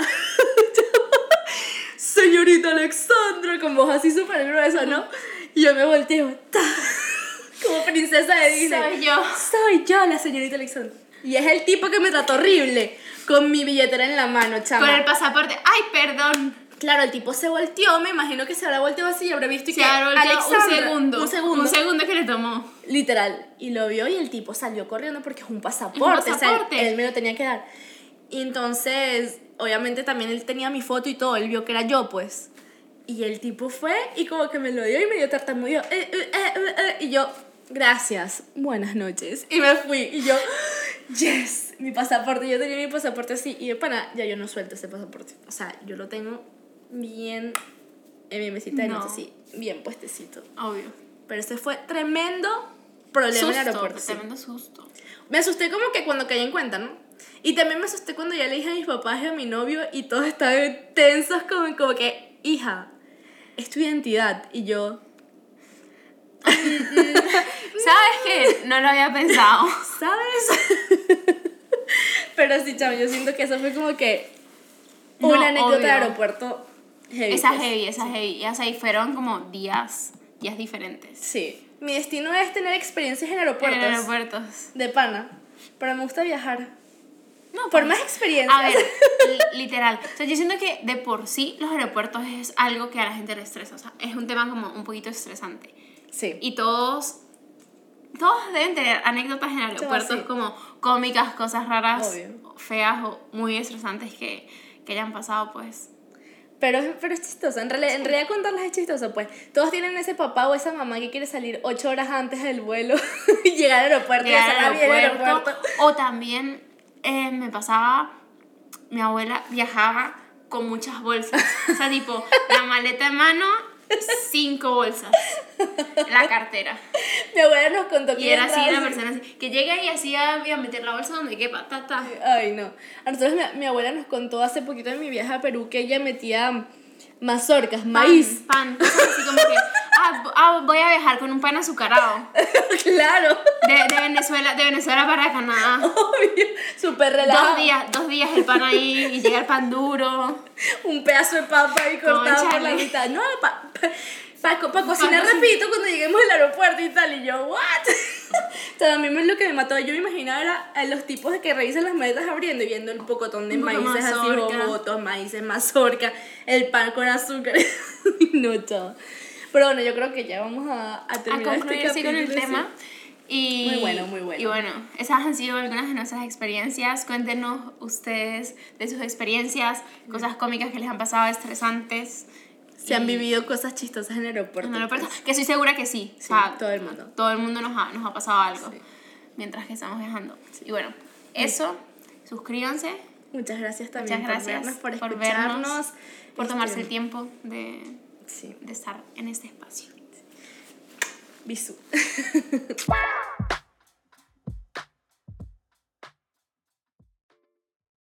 señorita Alexandra, con voz así súper gruesa, ¿no? Y yo me volteo, ¡ta! como princesa de Disney. Soy yo. Soy yo, la señorita Alexandra. Y es el tipo que me trató horrible, con mi billetera en la mano, chama. Con el pasaporte. Ay, perdón. Claro, el tipo se volteó, me imagino que se habrá volteado así y habrá visto y Se que volteado un Alexandra, segundo. Un segundo. Un segundo que le tomó. Literal. Y lo vio y el tipo salió corriendo porque es un pasaporte. o sea, pasaporte. él me lo tenía que dar. Y entonces, obviamente también él tenía mi foto y todo. Él vio que era yo, pues. Y el tipo fue y como que me lo dio y me dio tartamudeó. Eh, eh, eh, eh, eh, y yo, gracias, buenas noches. Y me fui. Y yo, yes, mi pasaporte. Yo tenía mi pasaporte así. Y de pana, ya yo no suelto ese pasaporte. O sea, yo lo tengo bien en mi mesita No. así, bien puestecito. Obvio. Pero ese fue tremendo problema en el Susto. aeropuerto. sí. Tremendo susto. Me asusté como que cuando caí en cuenta, ¿no? Y también me asusté cuando ya le dije a mis papás y a mi novio y todos estaban tensos como, como que, hija, es tu identidad. Y yo, ¿Sabes qué? No lo había pensado. ¿sabes? Pero sí, chamo, yo siento que eso fue como que una No, anécdota de aeropuerto heavy. Esa pues. heavy, esa heavy. Y y fueron como días, días diferentes. Sí. Mi destino es tener experiencias en En aeropuertos. aeropuertos. De pana. Pero me gusta viajar. No, Por pues, más experiencias. A ver, li- literal. O sea, yo siento que de por sí los aeropuertos es algo que a la gente le estresa. O sea, es un tema como un poquito estresante. Sí. Y todos, todos deben tener anécdotas en aeropuertos sí. como cómicas, cosas raras, Obvio. feas o muy estresantes que, que hayan pasado, pues. Pero, pero es chistoso, en realidad, en realidad contarlas es chistoso, pues. Todos tienen ese papá o esa mamá que quiere salir ocho horas antes del vuelo y llegar al Llegar aeropuerto. O también eh, me pasaba, mi abuela viajaba con muchas bolsas. O sea, tipo, la maleta en mano, cinco bolsas. La cartera. Mi abuela nos contó que Y era así una persona así, que llega y hacía, iba a meter la bolsa donde quepa, ta, ta. Ay, no. A nosotros mi, mi abuela nos contó hace poquito en mi viaje a Perú que ella metía mazorcas, maíz. Pan, pan, cosas así como que, ah, ah, voy a viajar con un pan azucarado. claro. De, de Venezuela, de Venezuela para Canadá. Obvio. Súper relajado. Dos días, dos días el pan ahí y llega el pan duro. Un pedazo de papa ahí cortado por la mitad. No, para pa, pa, pa cocinar cocinar. rapidito cuando lleguemos al aeropuerto y tal. Y yo, ¿what? o sea, a mí me- lo que me mató, yo me imaginaba era a los tipos de que revisan las maletas abriendo y viendo el pocotón de maíces así, bobotos, maíces, mazorca, el pan con azúcar. no, chao. Pero bueno, yo creo que ya vamos a, a A terminar concluir este con el tema. Y, Muy bueno, muy bueno. Y bueno, esas han sido algunas de nuestras experiencias. Cuéntenos ustedes de sus experiencias, cosas cómicas que les han pasado, estresantes. sí. Se han Y- vivido cosas chistosas en el aeropuerto. En el aeropuerto, pues. que estoy segura que sí. Sí, todo el mundo. Todo el mundo nos ha, nos ha pasado algo Sí. mientras que estamos viajando. Y bueno, eso, suscríbanse, Muchas gracias también muchas gracias por vernos, por por escucharnos. vernos, por tomarse Este, el tiempo de, sí. de estar en este espacio. Bisú.